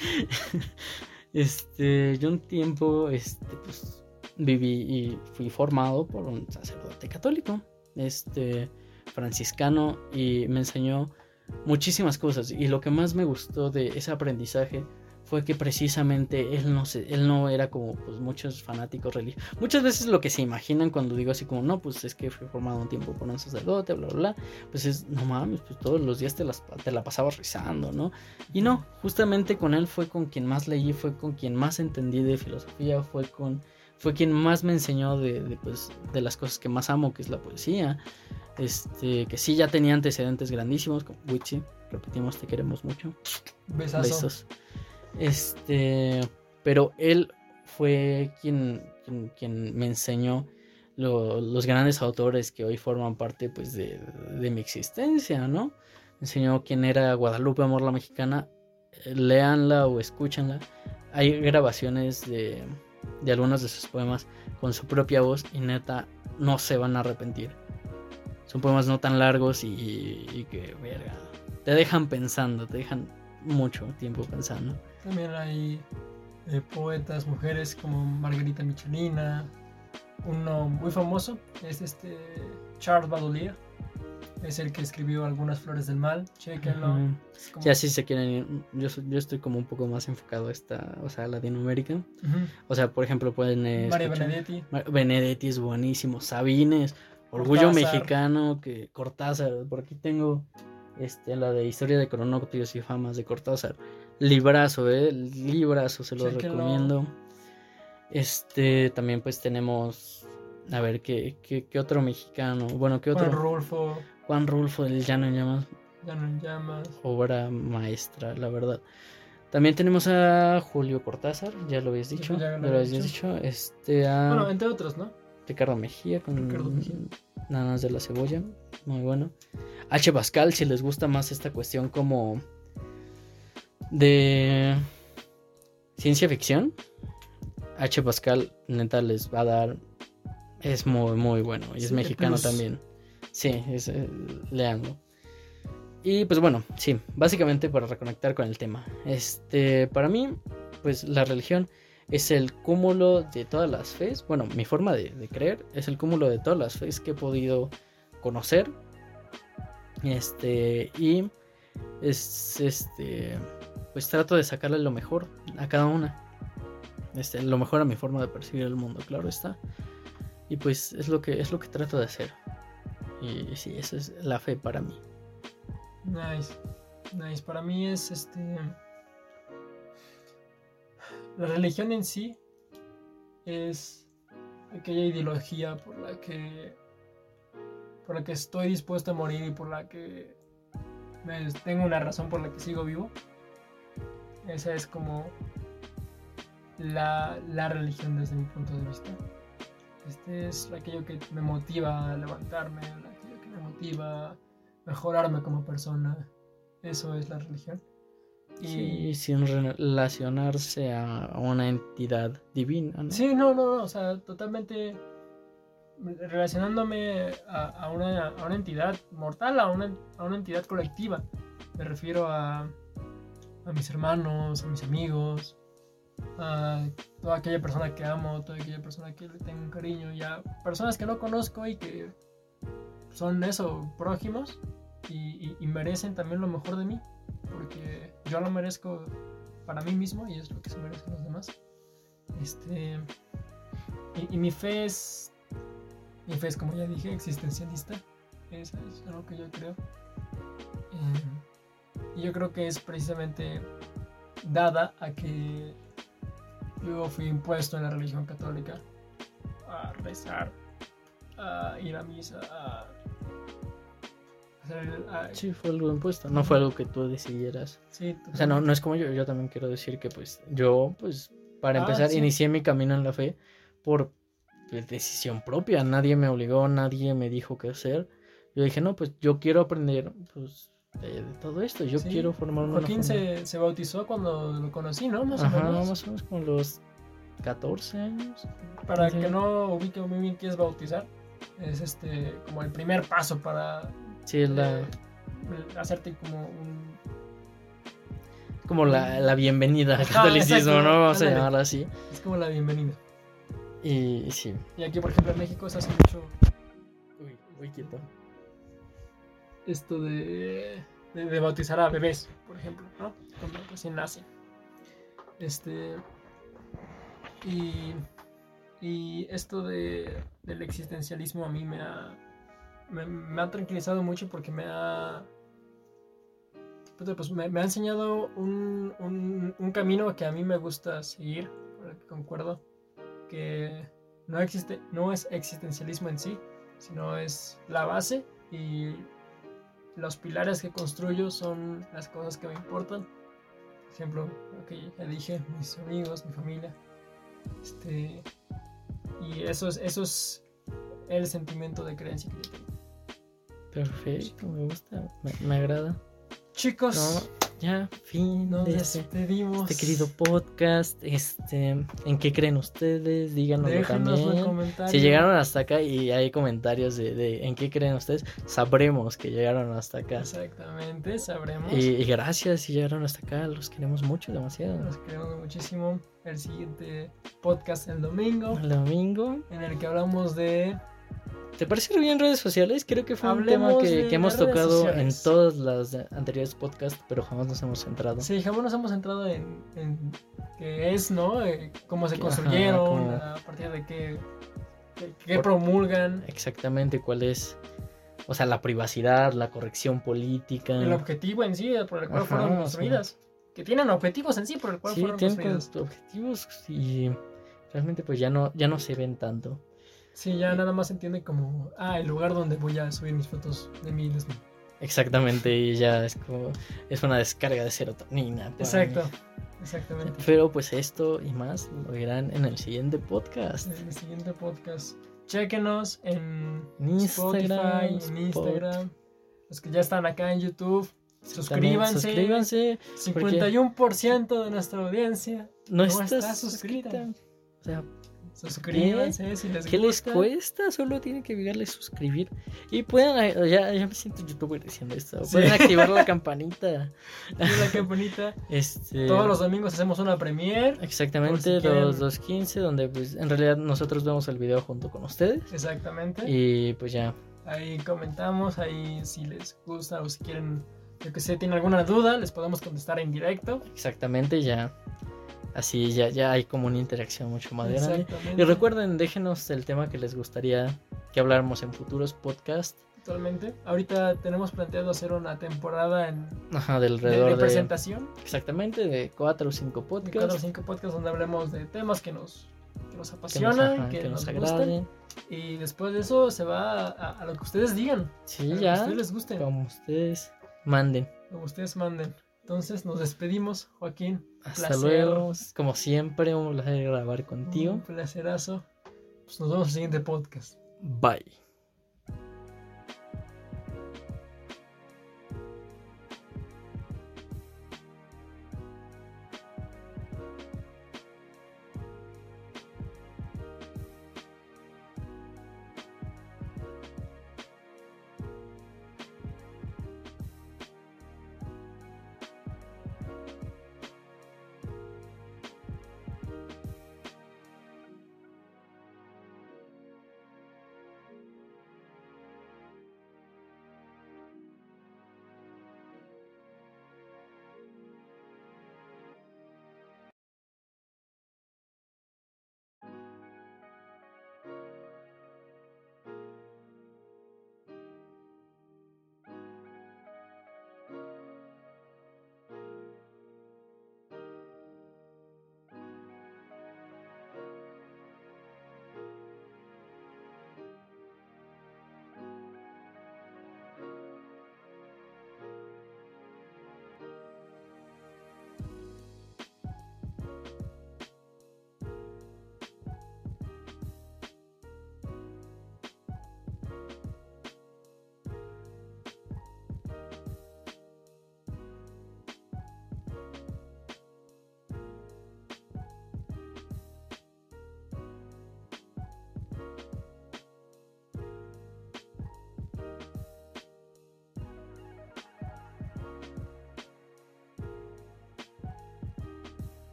este, yo un tiempo, este, pues, viví y fui formado por un sacerdote católico, este, franciscano, y me enseñó muchísimas cosas. Y lo que más me gustó de ese aprendizaje fue que precisamente él no se, él no era como pues muchos fanáticos religiosos. Muchas veces lo que se imaginan cuando digo así como, no, pues es que fui formado un tiempo por un sacerdote, bla, bla, bla, pues es, no mames, pues todos los días te, las, te la pasabas rezando, ¿no? Y no, justamente con él fue con quien más leí, fue con quien más entendí de filosofía, fue con fue quien más me enseñó de, de, pues, de las cosas que más amo, que es la poesía. Este, que sí ya tenía antecedentes grandísimos, como Witchy, repetimos, te queremos mucho. Besazo. Besos. Este, pero él fue quien, quien, quien me enseñó lo, los grandes autores que hoy forman parte pues, de, de, mi existencia, ¿no? Me enseñó quién era Guadalupe Amor la Mexicana. Leanla o escúchanla. Hay grabaciones de, de algunos de sus poemas con su propia voz y neta no se van a arrepentir. Son poemas no tan largos y, que, verga, te dejan pensando, te dejan mucho tiempo pensando. También hay eh, poetas, mujeres como Margarita Michelina. Uno muy famoso es este Charles Baudelaire. Es el que escribió algunas flores del mal. Chequenlo. Uh -huh. como... Ya si se quieren ir, yo, yo, estoy como un poco más enfocado a esta, o sea, a Latinoamérica. Uh -huh. O sea, por ejemplo, pueden eh, María Benedetti. Benedetti es buenísimo. Sabines, Orgullo Cortázar. Mexicano, que Cortázar. Por aquí tengo este, la de Historia de Cronóctios y Famas de Cortázar. Librazo, eh, librazo, se lo recomiendo. Este, también pues tenemos, a ver, ¿qué, qué, qué otro mexicano? Bueno, ¿qué otro? Juan Rulfo. Juan Rulfo, el Llano en Llamas. Llano en Llamas. Obra maestra, la verdad. También tenemos a Julio Cortázar, ya lo habías dicho. Ya, lo, habías dicho. dicho. Este, a... Bueno, entre otros, ¿no? Ricardo Mejía con Ricardo Mejía. Nanas de la Cebolla, muy bueno. H. Pascal, si les gusta más esta cuestión como de ciencia ficción, H. Pascal neta les va a dar, es muy, muy bueno. Y es sí, mexicano plus. también. Sí, es, eh, leanlo. Y pues bueno, sí, básicamente para reconectar con el tema. Este, para mí, pues la religión es el cúmulo de todas las fees. Bueno, mi forma de, de, creer es el cúmulo de todas las fees que he podido conocer. Este, y es este, pues trato de sacarle lo mejor a cada una. Este, lo mejor a mi forma de percibir el mundo, claro está. Y pues es lo que es lo que trato de hacer. Y sí, esa es la fe para mí. Nice. Nice. Para mí es este la religión en sí es aquella ideología por la que por la que estoy dispuesto a morir y por la que tengo una razón por la que sigo vivo. Esa es como la, la religión desde mi punto de vista. Este es aquello que me motiva a levantarme, aquello que me motiva a mejorarme como persona. Eso es la religión. Y... Sí, sin relacionarse a una entidad divina. ¿no? Sí, no, no, no, o sea, totalmente relacionándome a, a, una, a una, entidad mortal, a una, a una, entidad colectiva. Me refiero a, a mis hermanos, a mis amigos, a toda aquella persona que amo, toda aquella persona que le tengo un cariño, y personas que no conozco y que son eso, prójimos y, merecen también lo mejor de mí porque yo lo merezco para mí mismo y es lo que se merecen los demás. Este, y, y, mi fe es, mi fe es como ya dije, existencialista. Eso es algo que yo creo. Eh, y yo creo que es precisamente dada a que yo fui impuesto en la religión católica a rezar, a ir a misa, a Sí, fue algo impuesto, no fue algo que tú decidieras. Sí, o sea, no, no es como yo, yo también quiero decir que pues yo, pues, para ah, empezar, sí. inicié mi camino en la fe por pues, decisión propia, nadie me obligó, nadie me dijo qué hacer. Yo dije, no, pues yo quiero aprender, pues, de, de todo esto, yo sí. quiero formar una Joaquín se, se, bautizó cuando lo conocí, ¿no? Más Ajá, o menos. más o menos con los 14 años. Para que no ubique muy bien qué es bautizar, es este como el primer paso para Sí, la, eh, hacerte como un como la, la bienvenida al catolicismo, exacto, ¿no? Vamos a llamarla así. es como la bienvenida. Y, y sí. Y aquí por ejemplo en México se hace mucho Uy, uy, quieto. Esto de, bautizar a bebés, por ejemplo, ¿no? Cuando recién nacen. Este. Y. Y esto de, del existencialismo a mí me ha. Me, ha tranquilizado mucho porque me ha. Pues me, ha enseñado un, un, camino que a mí me gusta seguir, con el que concuerdo, que no, existe, no es existencialismo en sí, sino es la base y los pilares que construyo son las cosas que me importan. Por ejemplo, lo que ya dije, mis amigos, mi familia. Este, y eso es, eso es el sentimiento de creencia que yo tengo. Perfecto, me gusta, me, me agrada. Chicos, No, ya, fin nos de este, despedimos. este querido podcast. Este, ¿en qué creen ustedes? Díganoslo Déjenos también. Si llegaron hasta acá y hay comentarios de, de en qué creen ustedes, sabremos que llegaron hasta acá. Exactamente, sabremos. Y, y gracias si llegaron hasta acá, los queremos mucho, demasiado. Los queremos muchísimo. El siguiente podcast el domingo, El domingo. en el que hablamos de ¿Te parece bien redes sociales? Creo que fue un tema que, hemos tocado sociales. en todas las anteriores podcasts, pero jamás nos hemos centrado. Sí, jamás nos hemos centrado en, en qué es, ¿no? Eh, cómo se Ajá, construyeron, a partir de qué, qué, qué Por- promulgan, Exactamente cuál es, o sea, la privacidad, la corrección política. el objetivo en sí por el cual Ajá, fueron sí. construidas. Que tienen objetivos en sí por el cual Sí, fueron tienen construidas. como objetivos y realmente pues ya no, ya no se ven tanto. Sí, ya nada más entiende como, ah, el lugar donde voy a subir mis fotos de mí desnudo. Exactamente, y ya es como, es una descarga de serotonina. Exacto, mí. exactamente. Pero pues esto y más lo verán en el siguiente podcast. En el siguiente podcast, chéquenos en En Instagram, Spotify, en Instagram. Los que ya están acá en YouTube, suscríbanse. suscríbanse. 51% de nuestra audiencia. No, No está suscrita. suscrita. O sea, Suscríbanse si les ¿qué les gusta. cuesta? Solo tienen que darle suscribir. Y pueden, ya, ya me siento youtuber diciendo esto. Sí. Pueden activar la campanita. La campanita. Este, Todos los domingos hacemos una premiere. Exactamente, si los 2.15, donde pues en realidad nosotros vemos el video junto con ustedes. Exactamente. Y pues ya, Ahí comentamos, ahí si les gusta o si quieren, yo que sé, tienen alguna duda, les podemos contestar en directo. exactamente, ya. Así ya, ya hay como una interacción mucho más grande. Y recuerden, déjenos el tema que les gustaría que habláramos en futuros podcasts. Totalmente. Ahorita tenemos planteado hacer una temporada en, Ajá, de de, alrededor de de, presentación. exactamente de cuatro o cinco De cuatro o podcasts. cinco podcasts donde hablemos de temas que nos, que nos que nos, apasionan, ajá, que, que nos, nos gustan. Y después de eso se va a, a lo que ustedes digan. a Sí, lo que ya, ustedes les guste. como ustedes manden. Como ustedes manden. Entonces nos despedimos, Joaquín. Hasta Placer. luego. Como siempre, un placer grabar contigo. Un placerazo. Pues nos vemos en el siguiente podcast. Bye.